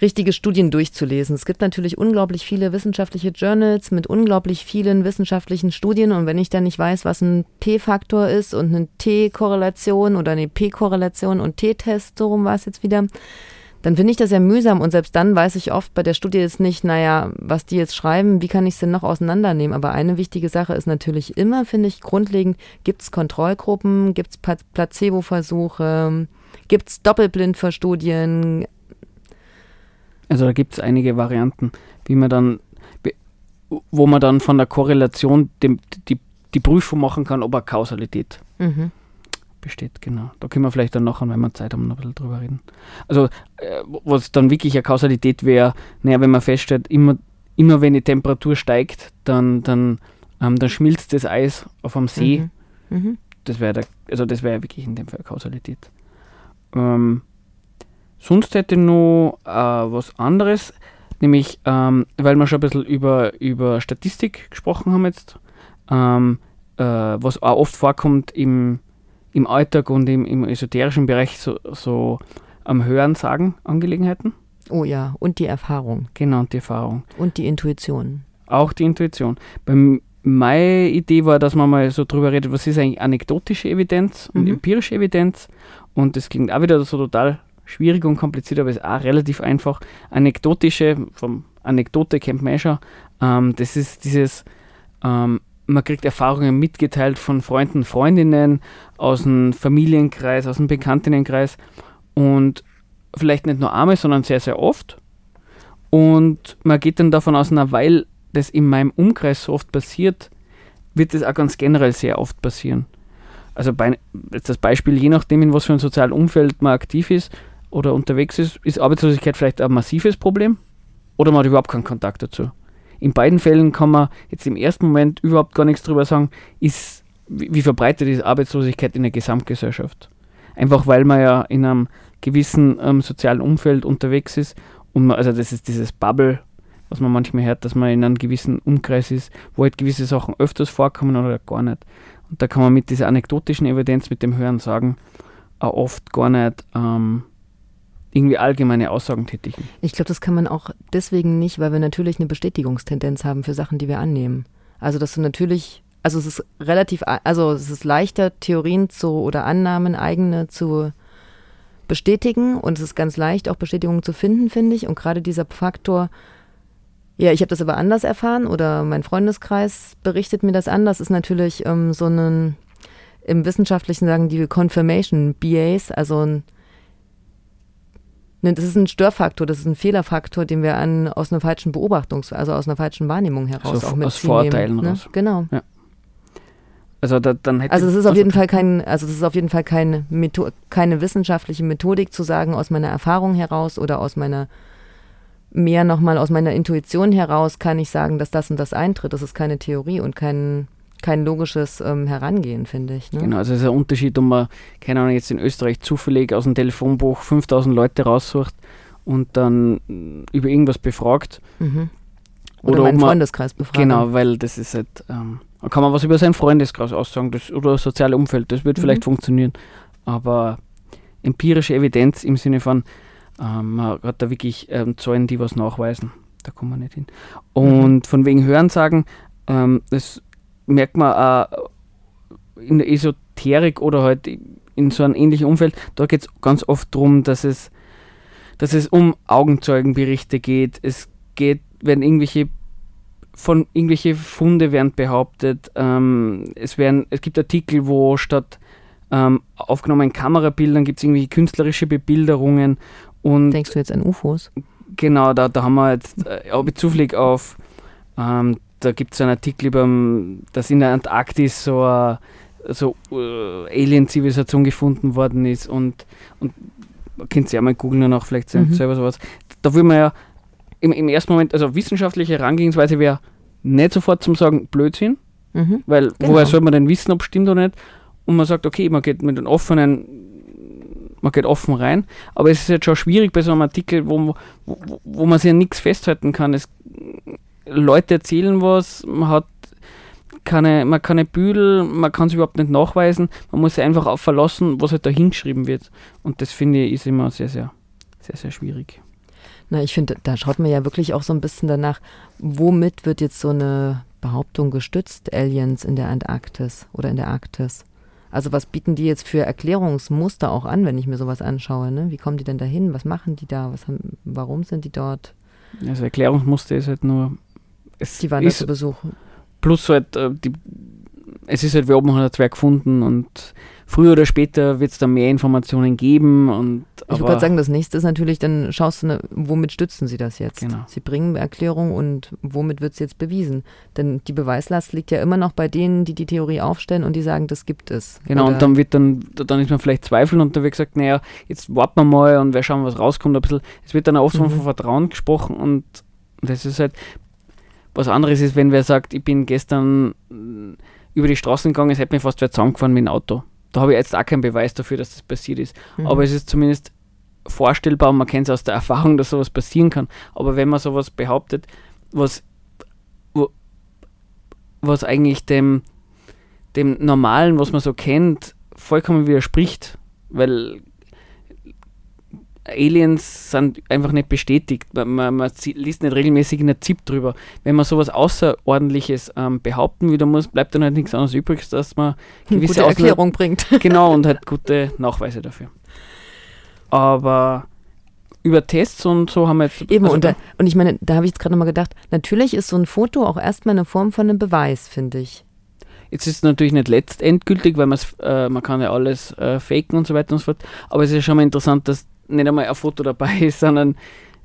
[SPEAKER 2] richtige Studien durchzulesen. Es gibt natürlich unglaublich viele wissenschaftliche Journals mit unglaublich vielen wissenschaftlichen Studien und wenn ich dann nicht weiß, was ein P-Faktor ist und eine T-Korrelation oder eine P-Korrelation und T-Test, so rum war es jetzt wieder, dann finde ich das ja mühsam und selbst dann weiß ich oft bei der Studie jetzt nicht, naja, was die jetzt schreiben, wie kann ich es denn noch auseinandernehmen? Aber eine wichtige Sache ist natürlich immer, finde ich, grundlegend, gibt es Kontrollgruppen, gibt es Placebo-Versuche, gibt es Doppelblindverstudien,
[SPEAKER 1] Also da gibt es einige Varianten, wie man dann, wo man dann von der Korrelation dem, die, die Prüfung machen kann, ob eine Kausalität
[SPEAKER 2] mhm.
[SPEAKER 1] besteht. Genau. Da können wir vielleicht dann nachher, wenn wir Zeit haben, noch ein bisschen drüber reden. Also äh, was dann wirklich eine Kausalität wäre, naja, wenn man feststellt, immer, immer wenn die Temperatur steigt, dann, dann, ähm, dann schmilzt das Eis auf einem See.
[SPEAKER 2] Mhm. Mhm.
[SPEAKER 1] Das wäre also das wäre wirklich in dem Fall eine Kausalität. Ähm, sonst hätte ich noch äh, was anderes, nämlich, ähm, weil wir schon ein bisschen über, über Statistik gesprochen haben jetzt, ähm, äh, was auch oft vorkommt im, im Alltag und im, im esoterischen Bereich, so, so am Hören sagen Angelegenheiten.
[SPEAKER 2] Oh ja, und die Erfahrung
[SPEAKER 1] Genau, und die Erfahrung.
[SPEAKER 2] und die Intuition.
[SPEAKER 1] Auch die Intuition. Beim, meine Idee war, dass man mal so drüber redet, was ist eigentlich anekdotische Evidenz und
[SPEAKER 2] Mhm.
[SPEAKER 1] empirische Evidenz. Und das klingt auch wieder so total schwierig und kompliziert, aber ist auch relativ einfach. Anekdotische, vom Anekdote kennt man eh schon, ähm, das ist dieses, ähm, man kriegt Erfahrungen mitgeteilt von Freunden, Freundinnen, aus dem Familienkreis, aus dem Bekanntinnenkreis und vielleicht nicht nur einmal, sondern sehr, sehr oft. Und man geht dann davon aus, na, weil das in meinem Umkreis so oft passiert, wird das auch ganz generell sehr oft passieren. Also bei, jetzt das Beispiel, je nachdem, in was für ein sozialen Umfeld man aktiv ist oder unterwegs ist, ist Arbeitslosigkeit vielleicht ein massives Problem oder man hat überhaupt keinen Kontakt dazu. In beiden Fällen kann man jetzt im ersten Moment überhaupt gar nichts drüber sagen, ist, wie, verbreitet ist Arbeitslosigkeit in der Gesamtgesellschaft. Einfach weil man ja in einem gewissen ähm, sozialen Umfeld unterwegs ist und man, also das ist dieses Bubble, was man manchmal hört, dass man in einem gewissen Umkreis ist, wo halt gewisse Sachen öfters vorkommen oder gar nicht. Und da kann man mit dieser anekdotischen Evidenz, mit dem Hören sagen, auch oft gar nicht ähm, irgendwie allgemeine Aussagen tätigen.
[SPEAKER 2] Ich glaube, das kann man auch deswegen nicht, weil wir natürlich eine Bestätigungstendenz haben für Sachen, die wir annehmen. Also, dass du natürlich, also es ist relativ, also es ist leichter, Theorien zu oder Annahmen eigene zu bestätigen und es ist ganz leicht, auch Bestätigungen zu finden, finde ich. Und gerade dieser Faktor, ja, ich habe das aber anders erfahren oder mein Freundeskreis berichtet mir das anders, ist natürlich ähm, so ein, im Wissenschaftlichen sagen die Confirmation BAs, also ein das ist ein Störfaktor, das ist ein Fehlerfaktor, den wir an, aus einer falschen Beobachtungs-, also aus einer falschen Wahrnehmung heraus
[SPEAKER 1] Also
[SPEAKER 2] auch
[SPEAKER 1] aus
[SPEAKER 2] mitziehen.
[SPEAKER 1] Vorurteilen
[SPEAKER 2] ne?
[SPEAKER 1] raus.
[SPEAKER 2] Genau.
[SPEAKER 1] Also da, dann hätte
[SPEAKER 2] Also es ist auf jeden Fall kein, also es ist auf jeden Fall keine, Metho keine wissenschaftliche Methodik zu sagen, aus meiner Erfahrung heraus oder aus meiner mehr nochmal aus meiner Intuition heraus kann ich sagen, dass das und das eintritt. Das ist keine Theorie und kein, kein logisches ähm, Herangehen, finde ich. Ne?
[SPEAKER 1] Genau, also es ist ein Unterschied, ob man, keine Ahnung, jetzt in Österreich zufällig aus dem Telefonbuch 5000 Leute raussucht und dann über irgendwas befragt.
[SPEAKER 2] Mhm. Oder,
[SPEAKER 1] Oder
[SPEAKER 2] meinen
[SPEAKER 1] man-
[SPEAKER 2] Freundeskreis befragen.
[SPEAKER 1] Genau, weil das ist halt, ähm, da kann man was über seinen Freundeskreis aussagen das, oder das soziale Umfeld, das wird
[SPEAKER 2] Mhm.
[SPEAKER 1] vielleicht funktionieren. Aber empirische Evidenz im Sinne von, ähm, man hat da wirklich ähm, Zahlen, die was nachweisen, da kommt man nicht hin. Und von wegen Hörensagen, ähm, das merkt man auch in der Esoterik oder halt in so einem ähnlichen Umfeld, da geht es ganz oft darum, dass es, dass es um Augenzeugenberichte geht. Es geht, wenn irgendwelche von irgendwelche Funde werden behauptet. Ähm, es, werden, es gibt Artikel, wo statt ähm, aufgenommenen Kamerabildern gibt es irgendwie künstlerische Bebilderungen und
[SPEAKER 2] Denkst du jetzt an UFOs?
[SPEAKER 1] Genau, da, da haben wir jetzt, äh, ich zufällig auf, ähm, da gibt es einen Artikel über, ähm, dass in der Antarktis so eine so, äh, Alien-Zivilisation gefunden worden ist und, und man kennt sie ja mal googeln danach, vielleicht
[SPEAKER 2] Mhm.
[SPEAKER 1] selber sowas. Da will man ja im, im ersten Moment, also wissenschaftliche Herangehensweise wäre nicht sofort zum Sagen Blödsinn,
[SPEAKER 2] Mhm.
[SPEAKER 1] weil
[SPEAKER 2] Genau.
[SPEAKER 1] woher soll man denn wissen, ob es stimmt oder nicht? Und man sagt, okay, man geht mit einem offenen, man geht offen rein, aber es ist jetzt schon schwierig bei so einem Artikel, wo, wo, wo man sich ja nichts festhalten kann. Es, Leute erzählen was, man hat keine, man keine Büdel, man kann es überhaupt nicht nachweisen, man muss sich einfach auf verlassen, was halt da hingeschrieben wird. Und das finde ich ist immer sehr, sehr, sehr, sehr schwierig.
[SPEAKER 2] Na, ich finde, da schaut man ja wirklich auch so ein bisschen danach, womit wird jetzt so eine Behauptung gestützt, Aliens in der Antarktis oder in der Arktis? Also was bieten die jetzt für Erklärungsmuster auch an, wenn ich mir sowas anschaue? Ne? Wie kommen die denn dahin? Was machen die da? Was haben, warum sind die dort?
[SPEAKER 1] Also Erklärungsmuster ist halt nur. Es
[SPEAKER 2] Die waren da
[SPEAKER 1] ist
[SPEAKER 2] zu Besuch.
[SPEAKER 1] Plus halt, äh, die, es ist halt, wir haben halt zwei gefunden und früher oder später wird es da mehr Informationen geben. Und,
[SPEAKER 2] Ich wollte gerade sagen, das nächste ist natürlich, dann schaust du, ne, womit stützen sie das jetzt?
[SPEAKER 1] Genau.
[SPEAKER 2] Sie bringen Erklärung und womit wird es jetzt bewiesen? Denn die Beweislast liegt ja immer noch bei denen, die die Theorie aufstellen und die sagen, das gibt es.
[SPEAKER 1] Genau,
[SPEAKER 2] Oder-
[SPEAKER 1] und dann wird dann, dann ist man vielleicht zweifeln und da wird gesagt, naja, jetzt warten wir mal und wir schauen, was rauskommt. Ein bisschen, es wird dann auch oft
[SPEAKER 2] Mhm.
[SPEAKER 1] von Vertrauen gesprochen und das ist halt, was anderes ist, wenn wer sagt, ich bin gestern mm, über die Straßen gegangen, es hätte mir fast wer zusammengefahren mit dem Auto. Da habe ich jetzt auch keinen Beweis dafür, dass das passiert ist.
[SPEAKER 2] Mhm.
[SPEAKER 1] Aber es ist zumindest vorstellbar und man kennt es aus der Erfahrung, dass sowas passieren kann. Aber wenn man sowas behauptet, was, wo, was eigentlich dem, dem Normalen, was man so kennt, vollkommen widerspricht, weil Aliens sind einfach nicht bestätigt. Man, man, liest nicht regelmäßig in der ZIP drüber. Wenn man sowas Außerordentliches ähm, behaupten wieder muss, bleibt dann halt nichts anderes übrig, dass man
[SPEAKER 2] eine
[SPEAKER 1] gewisse
[SPEAKER 2] gute
[SPEAKER 1] Ausna-
[SPEAKER 2] Erklärung bringt.
[SPEAKER 1] genau, und halt gute Nachweise dafür. Aber über Tests und so haben wir jetzt.
[SPEAKER 2] Eben,
[SPEAKER 1] also
[SPEAKER 2] und, da, und ich meine, da habe ich jetzt gerade nochmal gedacht, natürlich ist so ein Foto auch erstmal eine Form von einem Beweis, finde ich.
[SPEAKER 1] Jetzt ist es natürlich nicht letztendgültig, weil äh, man kann ja alles äh, faken und so weiter und so fort. Aber es ist schon mal interessant, dass nicht einmal ein Foto dabei ist, sondern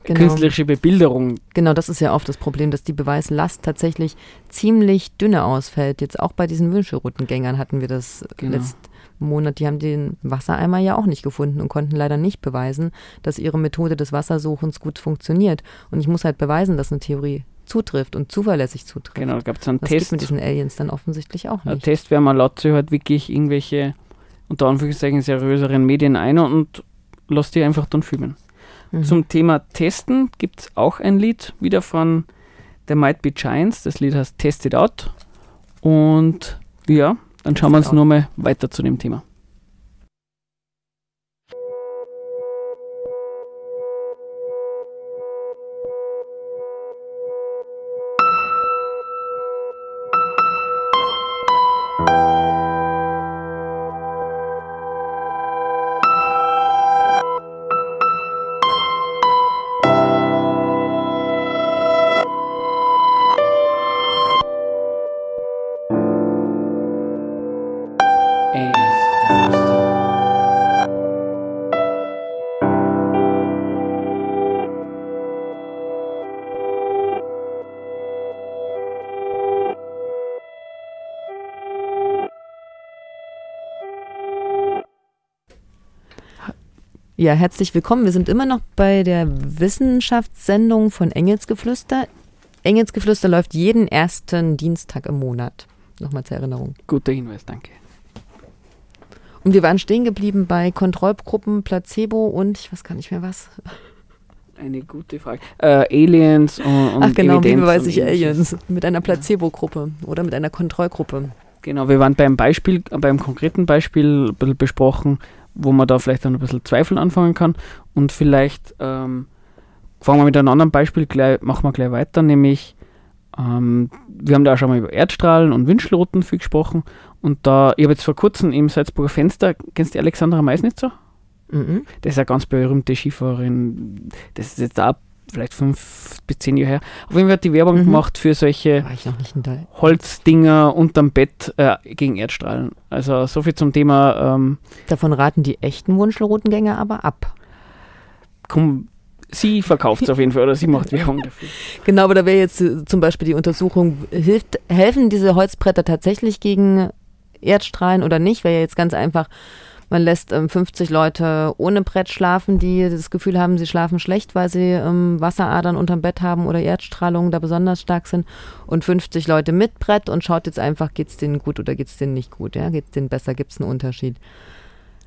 [SPEAKER 2] Genau.
[SPEAKER 1] künstlerische Bebilderung.
[SPEAKER 2] Genau, das ist ja oft das Problem, dass die Beweislast tatsächlich ziemlich dünne ausfällt. Jetzt auch bei diesen Wünscheroutengängern hatten wir das
[SPEAKER 1] Genau.
[SPEAKER 2] letzten Monat. Die haben den Wassereimer ja auch nicht gefunden und konnten leider nicht beweisen, dass ihre Methode des Wassersuchens gut funktioniert. Und ich muss halt beweisen, dass eine Theorie zutrifft und zuverlässig zutrifft.
[SPEAKER 1] Genau, da gab es einen
[SPEAKER 2] Das gibt
[SPEAKER 1] Test.
[SPEAKER 2] mit diesen Aliens dann offensichtlich auch
[SPEAKER 1] Ein
[SPEAKER 2] nicht.
[SPEAKER 1] Test wäre mal laut halt wirklich irgendwelche unter Anführungszeichen seriöseren Medien ein und lass die einfach dann filmen.
[SPEAKER 2] Mhm.
[SPEAKER 1] Zum Thema Testen gibt es auch ein Lied, wieder von The Might Be Giants. Das Lied heißt Test It Out. Und ja, dann schauen wir uns
[SPEAKER 2] Out.
[SPEAKER 1] nur mal weiter zu dem Thema.
[SPEAKER 2] Ja, herzlich willkommen. Wir sind immer noch bei der Wissenschaftssendung von Engelsgeflüster. Engelsgeflüster läuft jeden ersten Dienstag im Monat. Nochmal zur Erinnerung.
[SPEAKER 1] Guter Hinweis, danke.
[SPEAKER 2] Und wir waren stehen geblieben bei Kontrollgruppen, Placebo und ich weiß gar nicht mehr was.
[SPEAKER 1] Eine gute Frage. Äh, Aliens und, und
[SPEAKER 2] Ach genau, wie
[SPEAKER 1] Evidenz
[SPEAKER 2] beweise
[SPEAKER 1] und
[SPEAKER 2] ich. Aliens? Mit einer Placebo-Gruppe oder mit einer Kontrollgruppe.
[SPEAKER 1] Genau, wir waren beim Beispiel, beim konkreten Beispiel besprochen, wo man da vielleicht dann ein bisschen Zweifel anfangen kann. Und vielleicht ähm, fangen wir mit einem anderen Beispiel gleich, machen wir gleich weiter, nämlich ähm, wir haben da auch schon mal über Erdstrahlen und Wünschelrouten viel gesprochen. Und da, ich habe jetzt vor kurzem im Salzburger Fenster, kennst du die Alexandra Meisnitzer?
[SPEAKER 2] Mhm.
[SPEAKER 1] Das ist eine ganz berühmte Skifahrerin. Das ist jetzt auch vielleicht fünf bis zehn Jahre her. Auf jeden Fall hat die Werbung
[SPEAKER 2] Mhm.
[SPEAKER 1] gemacht für solche. Holzdinger unterm Bett äh, gegen Erdstrahlen. Also so viel zum Thema ähm,
[SPEAKER 2] Davon raten die echten Wunschelroutengänger aber ab.
[SPEAKER 1] komm, sie verkauft es auf jeden Fall oder sie macht Werbung dafür.
[SPEAKER 2] Genau, aber da wäre jetzt äh, zum Beispiel die Untersuchung, hilft, helfen diese Holzbretter tatsächlich gegen Erdstrahlen oder nicht? Wäre ja jetzt ganz einfach, man lässt ähm, 50 Leute ohne Brett schlafen, die das Gefühl haben, sie schlafen schlecht, weil sie ähm, Wasseradern unterm Bett haben oder Erdstrahlungen da besonders stark sind und 50 Leute mit Brett und schaut jetzt einfach, geht es denen gut oder geht es denen nicht gut? Ja? Geht es denen besser? Gibt es einen Unterschied?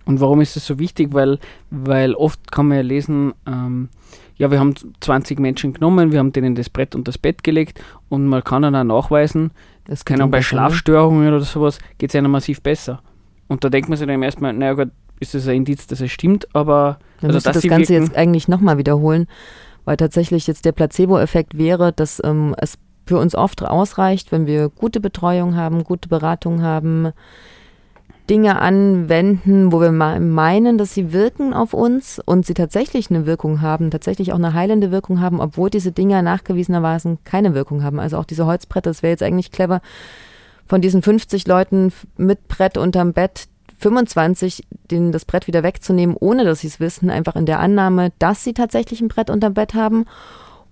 [SPEAKER 1] Und warum ist das so wichtig? Weil, weil oft kann man ja lesen, ähm, ja, wir haben 20 Menschen genommen, wir haben denen das Brett und das Bett gelegt und man kann dann auch nachweisen,
[SPEAKER 2] Das geht
[SPEAKER 1] Ahnung, bei
[SPEAKER 2] ne?
[SPEAKER 1] Schlafstörungen oder sowas geht es einem massiv besser. Und da denkt man sich dann erstmal, naja Gott, ist das ein Indiz, dass es stimmt, aber
[SPEAKER 2] Man
[SPEAKER 1] also, dass
[SPEAKER 2] das Ganze jetzt eigentlich nochmal wiederholen, weil tatsächlich jetzt der Placebo-Effekt wäre, dass ähm, es für uns oft ausreicht, wenn wir gute Betreuung haben, gute Beratung haben, Dinge anwenden, wo wir me- meinen, dass sie wirken auf uns und sie tatsächlich eine Wirkung haben, tatsächlich auch eine heilende Wirkung haben, obwohl diese Dinger nachgewiesenerweise keine Wirkung haben. Also auch diese Holzbretter, das wäre jetzt eigentlich clever, von diesen 50 Leuten mit Brett unterm Bett 25 denen das Brett wieder wegzunehmen, ohne dass sie es wissen, einfach in der Annahme, dass sie tatsächlich ein Brett unterm Bett haben.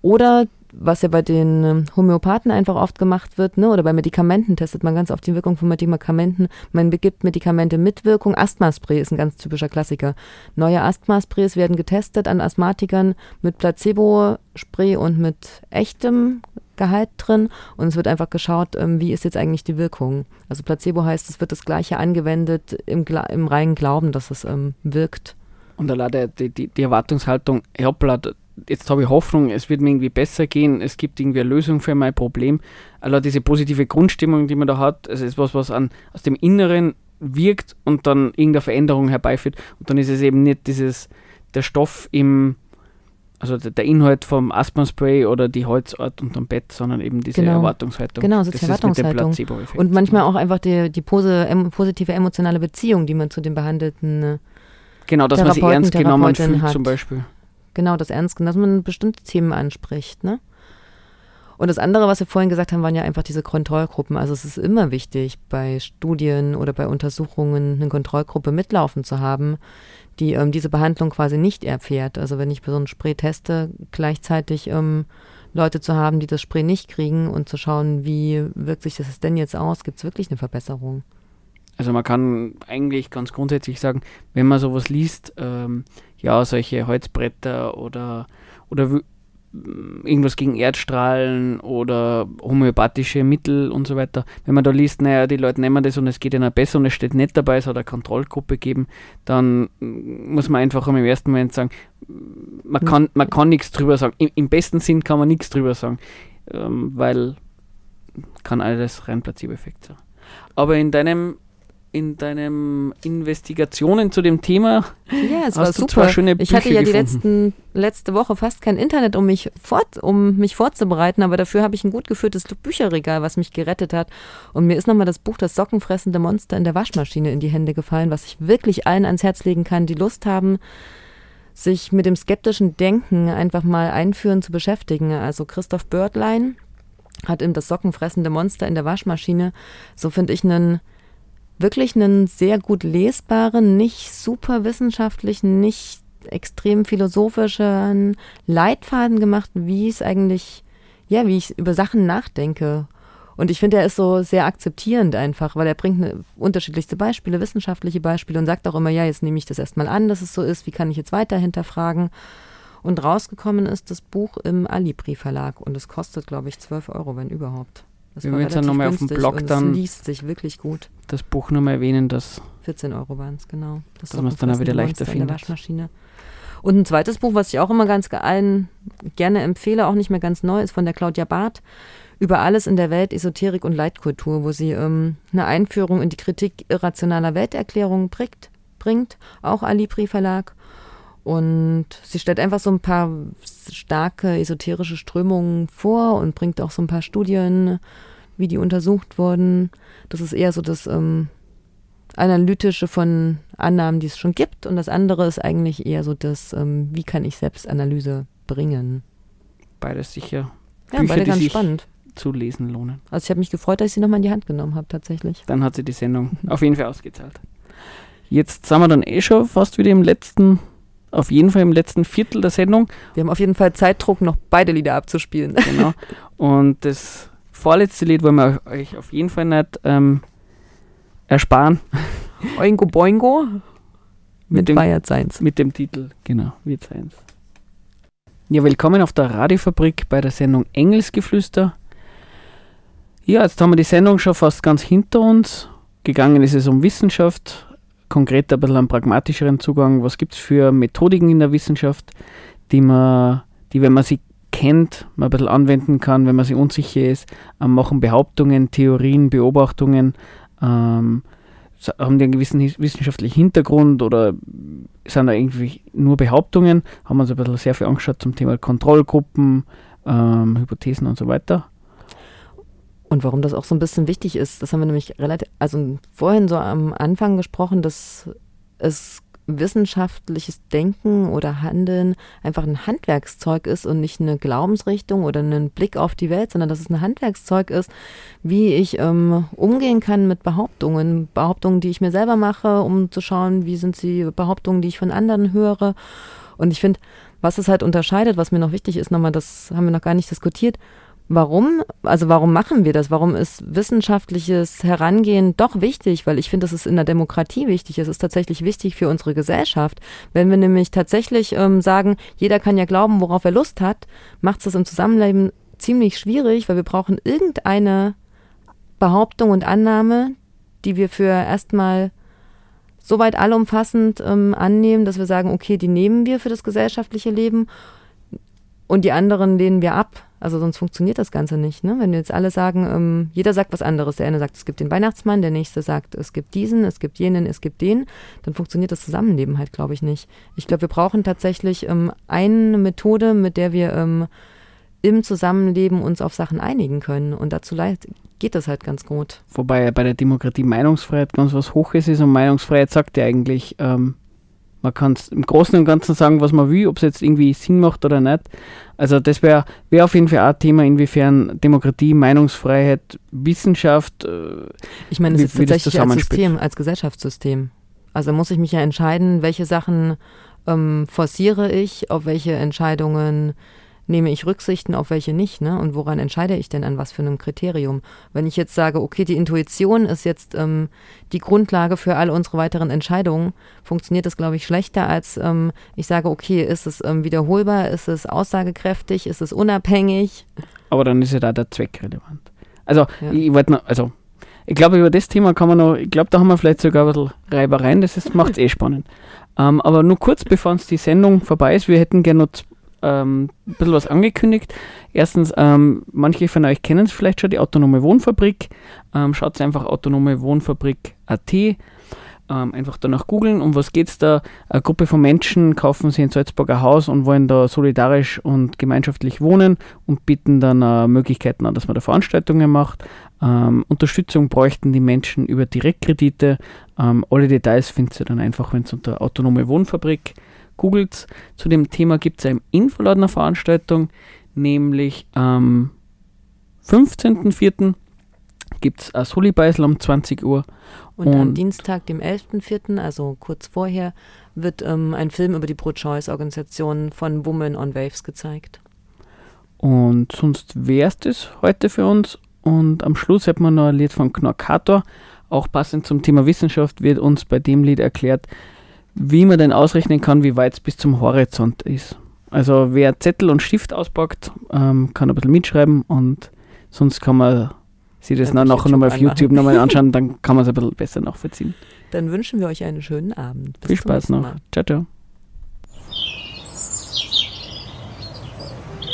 [SPEAKER 2] Oder was ja bei den ähm, Homöopathen einfach oft gemacht wird, ne, oder bei Medikamenten testet man ganz oft die Wirkung von Medikamenten. Man begibt Medikamente mit Wirkung. Asthmaspray ist ein ganz typischer Klassiker. Neue Asthmasprays werden getestet an Asthmatikern mit Placebo-Spray und mit echtem Gehalt drin und es wird einfach geschaut, ähm, wie ist jetzt eigentlich die Wirkung. Also Placebo heißt, es wird das Gleiche angewendet im, im reinen Glauben, dass es ähm, wirkt.
[SPEAKER 1] Und allein die, die, die Erwartungshaltung, hoppla, jetzt habe ich Hoffnung, es wird mir irgendwie besser gehen, es gibt irgendwie eine Lösung für mein Problem. Allein diese positive Grundstimmung, die man da hat, es ist was, was an, aus dem Inneren wirkt und dann irgendeine Veränderung herbeiführt. Und dann ist es eben nicht dieses, der Stoff im, also der, Inhalt vom Asthma-Spray oder die Holzart unterm Bett, sondern eben diese
[SPEAKER 2] Genau.
[SPEAKER 1] Erwartungshaltung.
[SPEAKER 2] Genau, so
[SPEAKER 1] das
[SPEAKER 2] die
[SPEAKER 1] ist mit dem
[SPEAKER 2] Erwartungshaltung. Und manchmal auch einfach die, die pose, em, positive emotionale Beziehung, die man zu dem Behandelten, äh,
[SPEAKER 1] Genau, dass man
[SPEAKER 2] Therapeuten,
[SPEAKER 1] ernst genommen fühlt
[SPEAKER 2] hat.
[SPEAKER 1] zum Beispiel.
[SPEAKER 2] genau das Ernst, dass man bestimmte Themen anspricht. Ne? Und das andere, was wir vorhin gesagt haben, waren ja einfach diese Kontrollgruppen. Also es ist immer wichtig, bei Studien oder bei Untersuchungen eine Kontrollgruppe mitlaufen zu haben, die ähm, diese Behandlung quasi nicht erfährt. Also wenn ich so ein Spray teste, gleichzeitig ähm, Leute zu haben, die das Spray nicht kriegen und zu schauen, wie wirkt sich das denn jetzt aus? Gibt es wirklich eine Verbesserung?
[SPEAKER 1] Also man kann eigentlich ganz grundsätzlich sagen, wenn man sowas liest, ähm, ja, solche Holzbretter oder, oder irgendwas gegen Erdstrahlen oder homöopathische Mittel und so weiter, wenn man da liest, naja, die Leute nehmen das und es geht ihnen besser und es steht nicht dabei, es hat eine Kontrollgruppe gegeben, dann muss man einfach im ersten Moment sagen, man kann, man kann nichts drüber sagen. Im, Im besten Sinn kann man nichts drüber sagen, ähm, weil kann alles rein Placebo-Effekt sein. Aber in deinem in deinem Investigationen zu dem Thema
[SPEAKER 2] Ja, es
[SPEAKER 1] Hast
[SPEAKER 2] war
[SPEAKER 1] du
[SPEAKER 2] super.
[SPEAKER 1] schöne
[SPEAKER 2] ich hatte
[SPEAKER 1] Bücher
[SPEAKER 2] ja die
[SPEAKER 1] gefunden.
[SPEAKER 2] letzten, letzte Woche fast kein Internet, um mich, fort, um mich vorzubereiten, aber dafür habe ich ein gut geführtes Bücherregal, was mich gerettet hat. Und mir ist nochmal das Buch Das sockenfressende Monster in der Waschmaschine in die Hände gefallen, was ich wirklich allen ans Herz legen kann, die Lust haben, sich mit dem skeptischen Denken einfach mal einführen zu beschäftigen. Also Christoph Börtlein hat eben das sockenfressende Monster in der Waschmaschine, so finde ich einen wirklich einen sehr gut lesbaren, nicht super wissenschaftlichen, nicht extrem philosophischen Leitfaden gemacht, wie es eigentlich, ja, wie ich über Sachen nachdenke. Und ich finde, er ist so sehr akzeptierend einfach, weil er bringt ne, unterschiedlichste Beispiele, wissenschaftliche Beispiele und sagt auch immer, ja, jetzt nehme ich das erstmal an, dass es so ist, wie kann ich jetzt weiter hinterfragen. Und rausgekommen ist das Buch im Alibri Verlag und es kostet, glaube ich, 12 Euro, wenn überhaupt. Das
[SPEAKER 1] Wir werden jetzt dann nochmal auf dem Blog dann-
[SPEAKER 2] Es liest sich wirklich gut.
[SPEAKER 1] Das Buch nochmal erwähnen, dass
[SPEAKER 2] 14 Euro waren es, genau. Das
[SPEAKER 1] Dass man's
[SPEAKER 2] ein
[SPEAKER 1] dann auch wieder leichter findet.
[SPEAKER 2] Waschmaschine. Und ein zweites Buch, was ich auch immer ganz allen gerne empfehle, auch nicht mehr ganz neu, ist von der Claudia Barth über alles in der Welt, Esoterik und Leitkultur, wo sie ähm, eine Einführung in die Kritik irrationaler Welterklärungen bringt, bringt, auch Alibri Verlag. Und sie stellt einfach so ein paar starke esoterische Strömungen vor und bringt auch so ein paar Studien, wie die untersucht wurden. Das ist eher so das ähm, Analytische von Annahmen, die es schon gibt. Und das andere ist eigentlich eher so das, ähm, wie kann ich Selbstanalyse bringen.
[SPEAKER 1] beides sicher
[SPEAKER 2] Ja,
[SPEAKER 1] Bücher,
[SPEAKER 2] beide ganz spannend.
[SPEAKER 1] zu lesen lohnen.
[SPEAKER 2] Also ich habe mich gefreut, dass ich sie nochmal in die Hand genommen habe, tatsächlich.
[SPEAKER 1] Dann hat sie die Sendung auf jeden Fall ausgezahlt. Jetzt sind wir dann eh schon fast wieder im letzten, auf jeden Fall im letzten Viertel der Sendung.
[SPEAKER 2] Wir haben auf jeden Fall Zeitdruck, noch beide Lieder abzuspielen.
[SPEAKER 1] Genau. Und das vorletzte Lied wollen wir euch auf jeden Fall nicht ähm, ersparen.
[SPEAKER 2] Oingo Boingo
[SPEAKER 1] Mit
[SPEAKER 2] mit
[SPEAKER 1] dem-
[SPEAKER 2] Bayard Seins.
[SPEAKER 1] Mit dem Titel, genau, wird seins. Ja, willkommen auf der Radiofabrik bei der Sendung Engelsgeflüster. Ja, jetzt haben wir die Sendung schon fast ganz hinter uns. Gegangen ist es um Wissenschaft, konkret ein bisschen einen pragmatischeren Zugang. Was gibt es für Methodiken in der Wissenschaft, die man, die, wenn man sie kennt, man ein bisschen anwenden kann, wenn man sich unsicher ist, ähm, machen Behauptungen, Theorien, Beobachtungen, ähm, haben die einen gewissen wissenschaftlichen Hintergrund oder sind da irgendwie nur Behauptungen? Haben wir uns ein bisschen sehr viel angeschaut zum Thema Kontrollgruppen, ähm, Hypothesen und so weiter.
[SPEAKER 2] Und warum das auch so ein bisschen wichtig ist, das haben wir nämlich relativ, also vorhin so am Anfang gesprochen, dass es wissenschaftliches Denken oder Handeln einfach ein Handwerkszeug ist und nicht eine Glaubensrichtung oder ein Blick auf die Welt, sondern dass es ein Handwerkszeug ist, wie ich ähm, umgehen kann mit Behauptungen. Behauptungen, die ich mir selber mache, um zu schauen, wie sind sie Behauptungen, die ich von anderen höre. Und ich finde, was es halt unterscheidet, was mir noch wichtig ist, nochmal, das haben wir noch gar nicht diskutiert, Warum? Also warum machen wir das? Warum ist wissenschaftliches Herangehen doch wichtig? Weil ich finde, das ist in der Demokratie wichtig. Es ist tatsächlich wichtig für unsere Gesellschaft. Wenn wir nämlich tatsächlich ähm, sagen, jeder kann ja glauben, worauf er Lust hat, macht es das im Zusammenleben ziemlich schwierig, weil wir brauchen irgendeine Behauptung und Annahme, die wir für erstmal soweit allumfassend ähm, annehmen, dass wir sagen, okay, die nehmen wir für das gesellschaftliche Leben und die anderen lehnen wir ab. Also sonst funktioniert das Ganze nicht. Ne? Wenn jetzt alle sagen, ähm, jeder sagt was anderes. Der eine sagt, es gibt den Weihnachtsmann, der nächste sagt, es gibt diesen, es gibt jenen, es gibt den, dann funktioniert das Zusammenleben halt, glaube ich, nicht. Ich glaube, wir brauchen tatsächlich ähm, eine Methode, mit der wir ähm, im Zusammenleben uns auf Sachen einigen können. Und dazu geht das halt ganz gut.
[SPEAKER 1] Wobei bei der Demokratie Meinungsfreiheit ganz was Hoches ist und Meinungsfreiheit sagt ja eigentlich, ähm, man kann es im Großen und Ganzen sagen, was man will, ob es jetzt irgendwie Sinn macht oder nicht. Also das wäre wär auf jeden Fall auch ein Thema, inwiefern Demokratie, Meinungsfreiheit, Wissenschaft, äh,
[SPEAKER 2] Ich meine, es ist tatsächlich als. System, als Gesellschaftssystem. Also muss ich mich ja entscheiden, welche Sachen ähm, forciere ich, auf welche Entscheidungen nehme ich Rücksichten, auf welche nicht, ne? Und woran entscheide ich denn an was für einem Kriterium? Wenn ich jetzt sage, okay, die Intuition ist jetzt ähm, die Grundlage für all unsere weiteren Entscheidungen, funktioniert das, glaube ich, schlechter, als ähm, ich sage, okay, ist es ähm, wiederholbar, ist es aussagekräftig, ist es unabhängig?
[SPEAKER 1] aber dann ist ja da der Zweck relevant. Also
[SPEAKER 2] Ja.
[SPEAKER 1] ich wollte noch, also ich glaube, über das Thema kann man noch, ich glaube, da haben wir vielleicht sogar ein bisschen Reibereien, das macht es eh spannend. Ähm, aber nur kurz, bevor uns die Sendung vorbei ist, wir hätten gerne noch ähm, ein bisschen was angekündigt. Erstens, ähm, manche von euch kennen es vielleicht schon, die Autonome Wohnfabrik. Ähm, Schaut einfach Autonome Wohnfabrik.at. Ähm, einfach danach googeln, um was geht es da? Eine Gruppe von Menschen kaufen sich ein Haus und wollen da solidarisch und gemeinschaftlich wohnen und bieten dann äh, Möglichkeiten an, dass man da Veranstaltungen macht. Ähm, Unterstützung bräuchten die Menschen über Direktkredite. Ähm, alle Details findet ihr dann einfach, wenn es unter Autonome Wohnfabrik googelt. Zu dem Thema gibt es eine Infoladen eine Veranstaltung, nämlich am 15.04. gibt es ein Soli-Beisel um 20 Uhr.
[SPEAKER 2] Und, am
[SPEAKER 1] Und-
[SPEAKER 2] Dienstag, dem 11.04., also kurz vorher, wird ähm, ein Film über die Pro-Choice-Organisation von Women on Waves gezeigt.
[SPEAKER 1] Und sonst wäre es das heute für uns. Und am Schluss hat man noch ein Lied von Knorkator. Auch passend zum Thema Wissenschaft wird uns bei dem Lied erklärt, wie man denn ausrechnen kann, wie weit es bis zum Horizont ist. Also wer Zettel und Stift auspackt, ähm, kann ein bisschen mitschreiben und sonst kann man sich das
[SPEAKER 2] Dann
[SPEAKER 1] nachher nochmal auf YouTube nochmal anschauen, dann kann man es ein bisschen besser nachvollziehen.
[SPEAKER 2] Dann wünschen wir euch einen schönen Abend. Bis
[SPEAKER 1] Viel Spaß noch. Ciao, ciao.